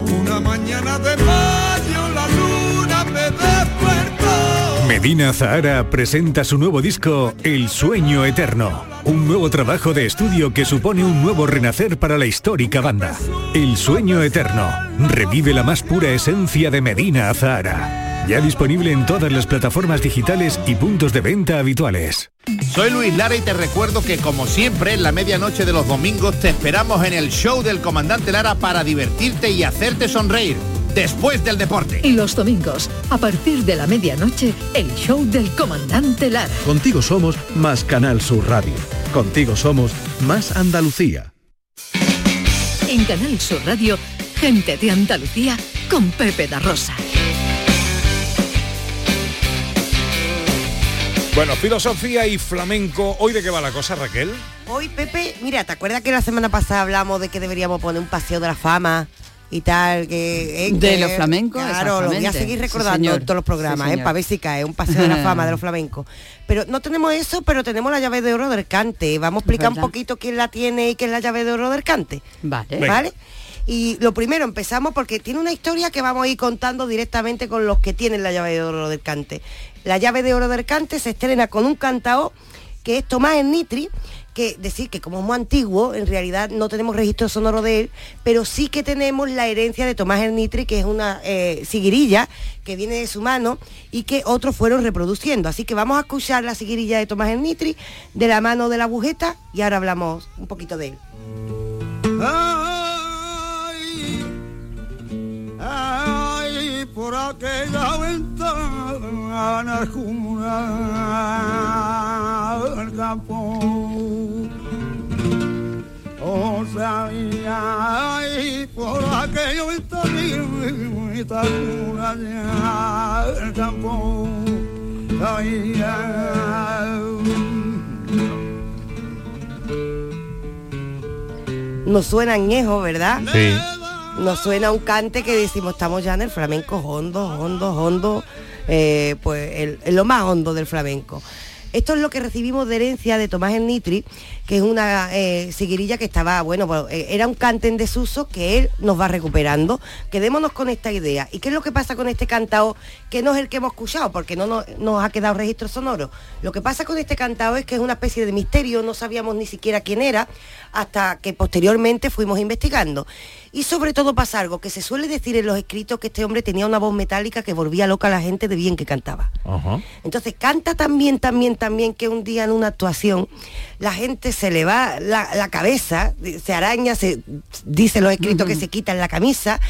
Una mañana de mayo la luna me despertó. Medina Zahara presenta su nuevo disco El Sueño Eterno, un nuevo trabajo de estudio que supone un nuevo renacer para la histórica banda. El Sueño Eterno revive la más pura esencia de Medina Zahara. Ya disponible en todas las plataformas digitales y puntos de venta habituales. Soy Luis Lara y te recuerdo que como siempre en la medianoche de los domingos te esperamos en el show del comandante Lara para divertirte y hacerte sonreír después del deporte. Y los domingos, a partir de la medianoche, el show del comandante Lara. Contigo somos más Canal Sur Radio. Contigo somos más Andalucía. En Canal Sur Radio, gente de Andalucía con Pepe da Rosa. Bueno, filosofía y flamenco. ¿Hoy de qué va la cosa, Raquel? Hoy, Pepe, mira, ¿te acuerdas que la semana pasada hablamos de que deberíamos poner un paseo de la fama? Y tal, que... eh, De que- los flamencos, Claro, lo voy a seguir recordando todos los programas, Sí, ¿eh? Para ver si cae, un paseo de la fama de los flamencos. Pero no tenemos eso, pero tenemos la llave de oro del cante. Vamos a explicar un poquito quién la tiene y qué es la llave de oro del cante. Vale. ¿Vale? Y lo primero, empezamos porque tiene una historia que vamos a ir contando directamente con los que tienen la llave de oro del cante. La llave de oro del cante se estrena con un cantao que es Tomás Nitri, decir que como es muy antiguo, en realidad no tenemos registro sonoro de él, pero sí que tenemos la herencia de Tomás el Nitri, que es una eh, siguirilla que viene de su mano y que otros fueron reproduciendo. Así que vamos a escuchar la siguirilla de Tomás el Nitri de la mano de la bujeta y ahora hablamos un poquito de él. Ay, por aquella ventana jura el campo. Oh, sabía, ay, por aquella ventanita jura el campo. Nos suena añejo, ¿verdad? Sí. Nos suena un cante que decimos, estamos ya en el flamenco hondo, hondo, hondo, eh, pues el- lo más hondo del flamenco. Esto es lo que recibimos de herencia de Tomás el Nitri, que es una eh, siguirilla que estaba, bueno, pues, eh, era un cante en desuso que él nos va recuperando. Quedémonos con esta idea. ¿Y qué es lo que pasa con este cantao que no es el que hemos escuchado, porque no nos, nos ha quedado registro sonoro? Lo que pasa con este cantao es que es una especie de misterio, no sabíamos ni siquiera quién era, hasta que posteriormente fuimos investigando. Y sobre todo pasa algo que se suele decir en los escritos que este hombre tenía una voz metálica que volvía loca a la gente de bien que cantaba. Entonces canta también, también, también que un día en una actuación la gente se le va la, la cabeza, se araña, se dice los escritos que se quitan la camisa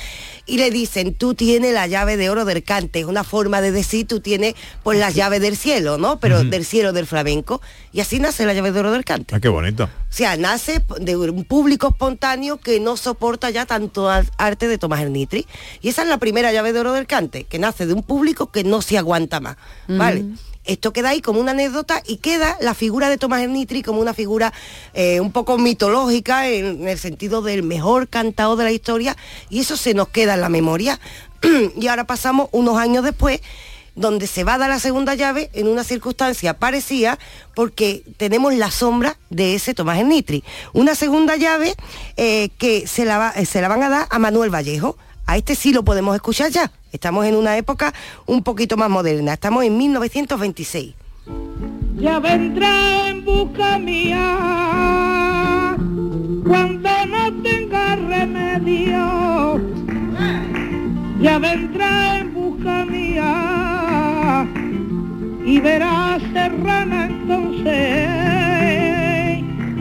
y le dicen, tú tienes la llave de oro del cante, es una forma de decir, tú tienes pues la llave del cielo, ¿no? Pero del cielo del flamenco. Y así nace la llave de oro del cante. Ah, qué bonito. O sea, nace de un público espontáneo que no soporta ya tanto arte de Tomás el Nitri. Y esa es la primera llave de oro del cante, que nace de un público que no se aguanta más. ¿Vale? Esto queda ahí como una anécdota y queda la figura de Tomás Nitri como una figura eh, un poco mitológica en, el sentido del mejor cantado de la historia y eso se nos queda en la memoria. y ahora pasamos unos años después donde se va a dar la segunda llave en una circunstancia parecida porque tenemos la sombra de ese Tomás Nitri. Una segunda llave eh, que se la, va- eh, se la van a dar a Manuel Vallejo. A este sí lo podemos escuchar ya. Estamos en una época un poquito más moderna. Estamos en 1926. ya vendrá en busca mía cuando no tenga remedio. Ya vendrá en busca mía y verás serrana entonces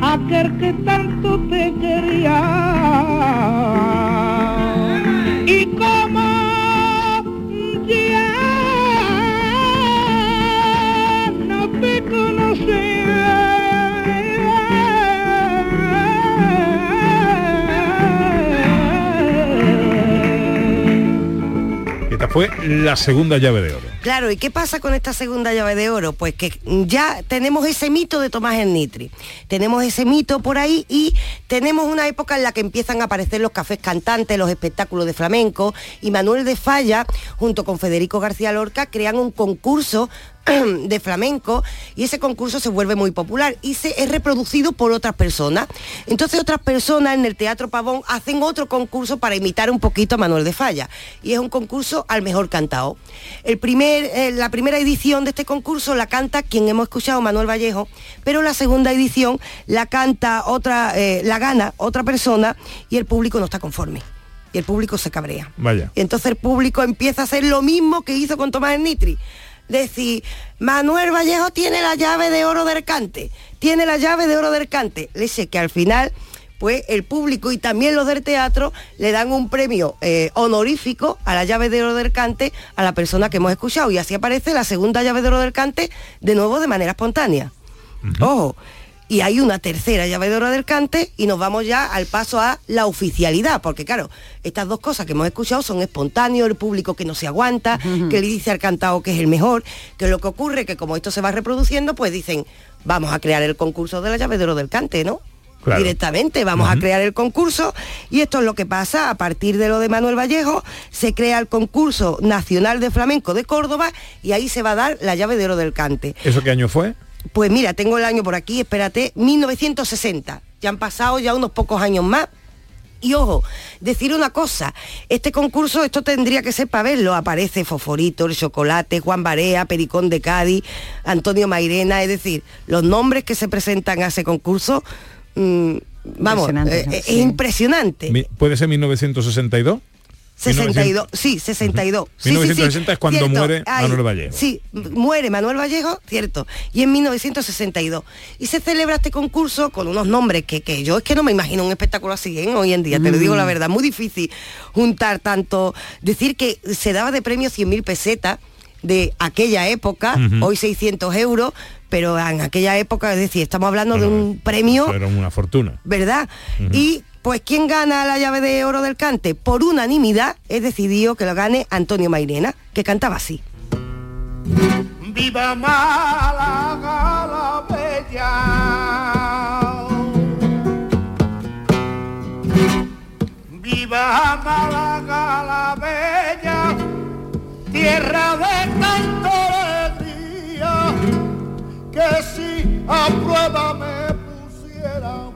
aquel que tanto te quería y como ya no te Esta fue la segunda llave de oro. Claro, ¿y qué pasa con esta segunda llave de oro? Pues que ya tenemos ese mito de Tomás el Nitri. Tenemos ese mito por ahí y tenemos una época en la que empiezan a aparecer los cafés cantantes, los espectáculos de flamenco y Manuel de Falla, junto con Federico García Lorca, crean un concurso de flamenco y ese concurso se vuelve muy popular y se es reproducido por otras personas. Entonces otras personas en el Teatro Pavón hacen otro concurso para imitar un poquito a Manuel de Falla y es un concurso al mejor cantado. El primer, eh, la primera edición de este concurso la canta quien hemos escuchado, Manuel Vallejo, pero la segunda edición la canta otra, eh, la gana otra persona y el público no está conforme. Y el público se cabrea. Vaya. Y entonces el público empieza a hacer lo mismo que hizo con Tomás el Nitri. Decir, Manuel Vallejo tiene la llave de oro del cante, tiene la llave de oro del cante. Le sé que al final, pues el público y también los del teatro le dan un premio eh, honorífico a la llave de oro del cante a la persona que hemos escuchado. Y así aparece la segunda llave de oro del cante de nuevo de manera espontánea. Ojo. Y hay una tercera llave de oro del cante y nos vamos ya al paso a la oficialidad, porque claro, estas dos cosas que hemos escuchado son espontáneos, el público que no se aguanta, que le dice al cantado que es el mejor, que lo que ocurre que como esto se va reproduciendo, pues dicen, vamos a crear el concurso de la llave de oro del cante, ¿no? Claro. directamente, vamos a crear el concurso y esto es lo que pasa, a partir de lo de Manuel Vallejo se crea el concurso nacional de flamenco de Córdoba y ahí se va a dar la llave de oro del cante. ¿Eso qué año fue? Pues mira, tengo el año por aquí, espérate, 1960. Ya han pasado ya unos pocos años más. Y ojo, decir una cosa, este concurso, esto tendría que ser para verlo, aparece Foforito, el Chocolate, Juan Barea, Pericón de Cádiz, Antonio Mairena, es decir, los nombres que se presentan a ese concurso, mm, vamos, Impresionante, eh, es impresionante. ¿Puede ser 1962? 62, sí, 62. Sí, sí, sí, 1960 es cuando cierto, muere Manuel Vallejo. Sí, muere Manuel Vallejo, cierto, y en 1962. Y se celebra este concurso con unos nombres que, que yo es que no me imagino un espectáculo así ¿eh? hoy en día, te lo digo la Mm. verdad, muy difícil juntar tanto, decir que se daba de premio 100.000 pesetas de aquella época, hoy 600 euros, pero en aquella época, es decir, estamos hablando de un premio era una fortuna. ¿verdad? Y pues ¿quién gana la llave de oro del cante? Por unanimidad he decidido que lo gane Antonio Mairena, que cantaba así. Viva Málaga la bella. Viva Málaga la bella, tierra de alegría, que si a prueba me pusieran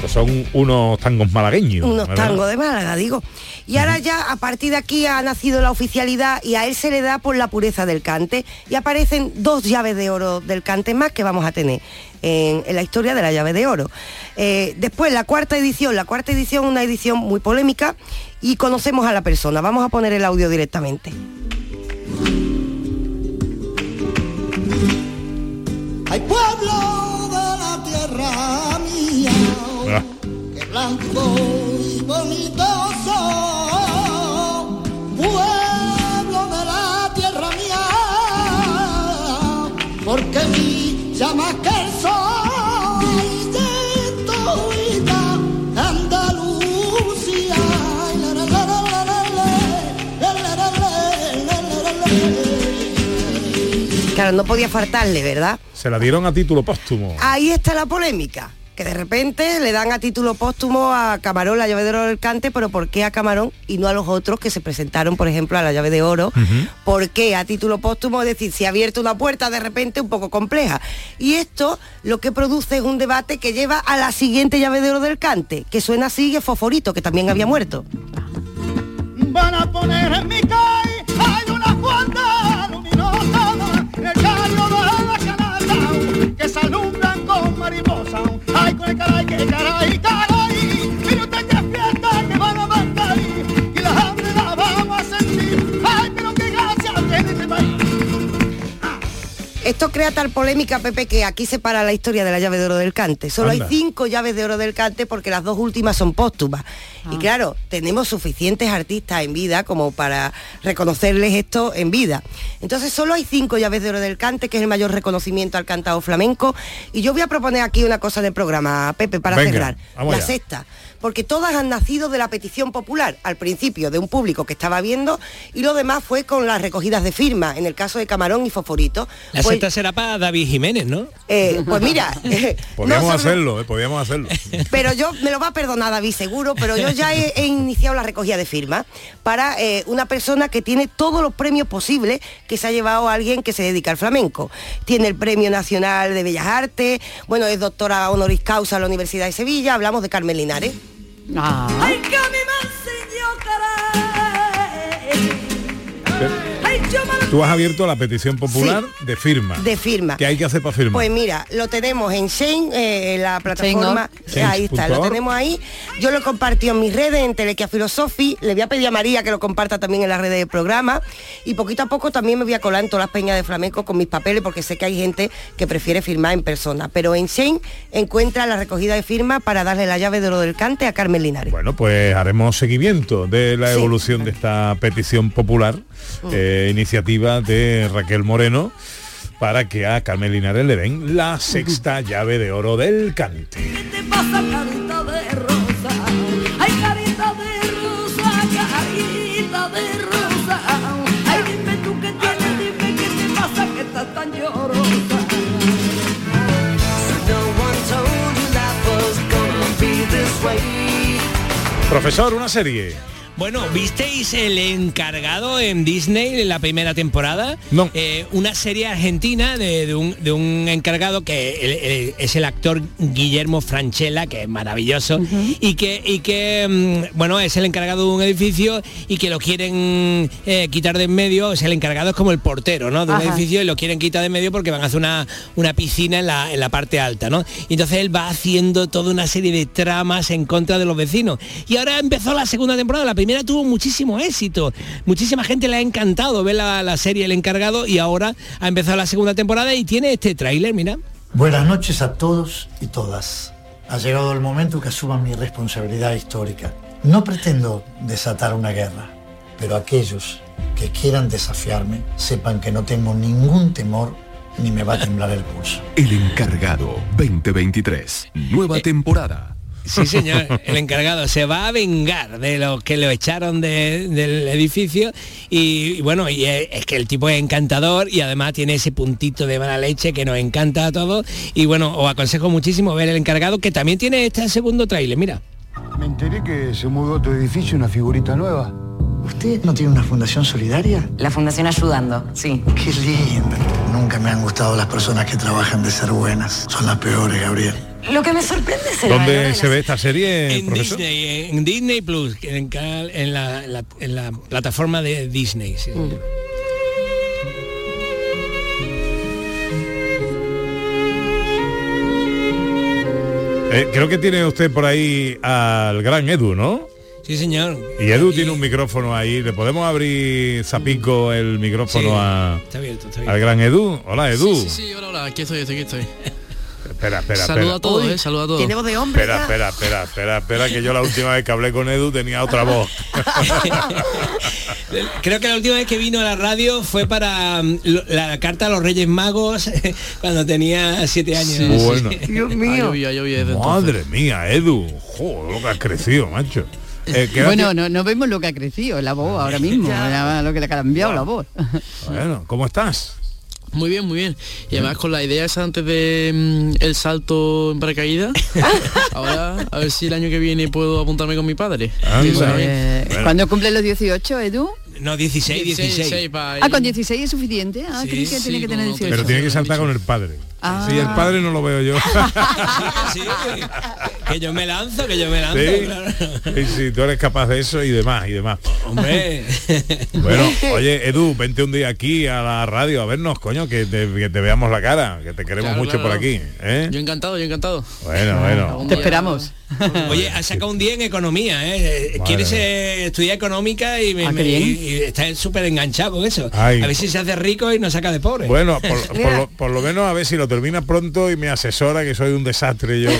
Pues son unos tangos malagueños. Unos ¿verdad? tangos de Málaga, digo. Y ahora ya a partir de aquí ha nacido la oficialidad y a él se le da por la pureza del cante y aparecen dos llaves de oro del cante más que vamos a tener en, en la historia de la llave de oro. Eh, después la cuarta edición, la cuarta edición una edición muy polémica y conocemos a la persona. Vamos a poner el audio directamente. Hay pueblo de la tierra mía, Ah. Qué blancos bonitos son, pueblo de la tierra mía, porque mi llama que el sol de tu vida, Andalucía. Claro, no podía faltarle, ¿verdad? Se la dieron a título póstumo. Ahí está la polémica que de repente le dan a título póstumo a Camarón la llave de oro del cante, pero ¿por qué a Camarón y no a los otros que se presentaron, por ejemplo, a la llave de oro? ¿Por qué a título póstumo? Es decir, se ha abierto una puerta de repente un poco compleja. Y esto lo que produce es un debate que lleva a la siguiente llave de oro del cante, que suena así, es Foforito, que también había muerto. van a poner en mi calle caray, caray, caray, caray. Esto crea tal polémica, Pepe, que aquí se para la historia de la llave de oro del cante. Solo Anda. hay cinco llaves de oro del cante porque las dos últimas son póstumas. Y claro, tenemos suficientes artistas en vida como para reconocerles esto en vida. Entonces solo hay cinco llaves de oro del cante, que es el mayor reconocimiento al cantado flamenco. Y yo voy a proponer aquí una cosa en el programa, Pepe, para Venga, cerrar. La sexta. Porque todas han nacido de la petición popular, al principio de un público que estaba viendo, y lo demás fue con las recogidas de firmas, en el caso de Camarón y Fosforito. La Pues, sexta será para David Jiménez, ¿no? eh, pues mira, eh, Podríamos no hacerlo, eh, podríamos hacerlo. pero yo me lo va a perdonar David seguro, pero yo ya he, he iniciado la recogida de firmas para eh, una persona que tiene todos los premios posibles que se ha llevado a alguien que se dedica al flamenco. Tiene el Premio Nacional de Bellas Artes, bueno, es doctora honoris causa en la Universidad de Sevilla, hablamos de Carmen Linares. Ay, que a mí me Tú has abierto la petición popular de firma. De firma. ¿Qué hay que hacer para firmar? Pues mira, lo tenemos en Shane, eh, la plataforma. Ahí está, lo tenemos ahí. Yo lo he compartido en mis redes, en Telequia Philosophy. Le voy a pedir a María que lo comparta también en las redes del programa. Y poquito a poco también me voy a colar en todas las peñas de flamenco con mis papeles, porque sé que hay gente que prefiere firmar en persona. Pero en Shane encuentra la recogida de firmas para darle la llave de oro del cante a Carmen Linares. Bueno, pues haremos seguimiento de la evolución de esta petición popular. Eh, iniciativa de Raquel Moreno, para que a Carmen Linares le den la sexta llave de oro del cante. Profesor, una serie. Bueno, ¿visteis el encargado en Disney en la primera temporada? No. Eh, una serie argentina de, de un, de un encargado que el- el- es el actor Guillermo Franchella, que es maravilloso, y que, y que mm, bueno, es el encargado de un edificio y que lo quieren eh, quitar de en medio, o sea, el encargado es como el portero, ¿no? De un Ajá. edificio y lo quieren quitar de en medio porque van a hacer una, una piscina en la, en la parte alta, ¿no? Y entonces él va haciendo toda una serie de tramas en contra de los vecinos. Y ahora empezó la segunda temporada, la primera tuvo muchísimo éxito, muchísima gente le ha encantado ver la, la serie El Encargado y ahora ha empezado la segunda temporada y tiene este tráiler, mira. Buenas noches a todos y todas. Ha llegado el momento que asuma mi responsabilidad histórica. No pretendo desatar una guerra, pero aquellos que quieran desafiarme sepan que no tengo ningún temor ni me va a temblar el pulso. El encargado 2023. Nueva temporada. Sí, señor, el encargado se va a vengar de los que lo echaron de- del edificio y, y bueno, y es, es que el tipo es encantador y además tiene ese puntito de mala leche que nos encanta a todos y bueno, os aconsejo muchísimo ver el encargado que también tiene este segundo tráiler, mira. Me enteré que se mudó a tu edificio una figurita nueva. ¿Usted no tiene una fundación solidaria? La Fundación Ayudando, sí. Qué lindo. Nunca me han gustado las personas que trabajan de ser buenas. Son las peores, Gabriel. Lo que me sorprende es el valor de ¿Dónde se ve esta serie, En profesor? Disney, en Disney Plus, en, en la, la- en la plataforma de Disney. sí. Eh, creo que tiene usted por ahí al gran Edu, ¿no? Sí, señor. Y Edu tiene un micrófono ahí. ¿Le podemos abrir Zapico el micrófono Sí, a, está abierto, está al abierto. gran Edu? Hola, Edu. Sí, sí, sí, hola, hola, aquí estoy, aquí estoy. Espera, espera, Saludo espera. a todos, eh, saludo a todos. Tiene voz de hombre. Espera, ya. espera, espera, espera, espera, que yo la última vez que hablé con Edu tenía otra voz. Creo que la última vez que vino a la radio fue para mm, la carta a los Reyes Magos cuando tenía siete años. Sí, sí. Bueno. Dios Ha mío. desde Madre mía, Edu. Joder, lo que has crecido, macho. Eh, ¿qué edad Bueno, no, no vemos lo que ha crecido, la voz ahora mismo, ya lo que le ha cambiado la voz. Bueno, ¿cómo estás? Muy bien, muy bien. Y además con la idea esa antes de mm, el salto en paracaídas, ahora a ver si el año que viene puedo apuntarme con mi padre. Anda. Sí. Eh, ¿Cuándo cumple los 18, Edu? No, 16, 16. 16 para Ah, con 16 es suficiente. Ah, Sí, creí que sí, tiene que tener con 18. Pero tiene que saltar con el padre. Sí, el padre no lo veo yo. Sí, que yo me lanzo, que yo me lanzo. Sí, claro. sí, sí, tú eres capaz de eso y demás, y demás. Hombre. Bueno, oye, Edu, vente un día aquí a la radio a vernos, coño, que te, que te veamos la cara, que te queremos Claro, mucho claro. por aquí. ¿eh? Yo encantado, yo encantado. Bueno, bueno. Te esperamos. Oye, ha sacado un día en economía, ¿eh? Quiere ser- estudiar económica y, me, Ah, qué me- bien. Y- está súper enganchado con eso. Ay. A ver si se hace rico y nos saca de pobre. Bueno, por, por lo, por lo menos a ver si lo termina pronto y me asesora que soy un desastre yo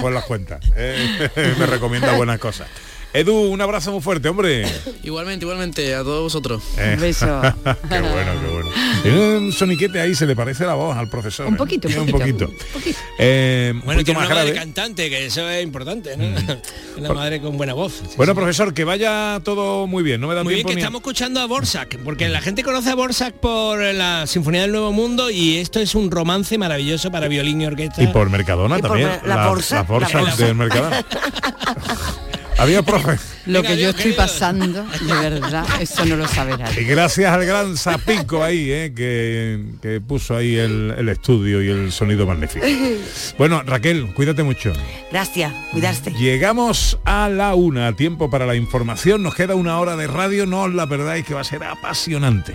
con las cuentas. ¿eh? me recomienda buenas cosas. Edu, un abrazo muy fuerte, hombre. Igualmente, igualmente, a todos vosotros. Eh, qué bueno, qué bueno. Tiene un soniquete ahí, se le parece la voz al profesor. Un ¿eh? poquito, un Un poquito. poquito. Eh, un bueno, poquito tiene más una grave. cantante, que eso es importante, ¿no? Una madre con buena voz. Sí, Bueno, sí. profesor, que vaya todo muy bien. No me da Muy bien que ni estamos escuchando a Borsak, porque la gente conoce a Borsak por la Sinfonía del Nuevo Mundo y esto es un romance maravilloso para violín y orquesta. Y por Mercadona Y también. Mer- la Borsa, la Borsa. del Mercadona. Adiós, profe. Lo que yo estoy pasando, de verdad, eso no lo sabe Y nadie. gracias al gran Zapico ahí, eh, que, que puso ahí el, el estudio y el sonido magnífico. Bueno, Raquel, cuídate mucho. Gracias, cuidarse. Llegamos a la una, tiempo para la información. Nos queda una hora de radio, no os la perdáis que va a ser apasionante.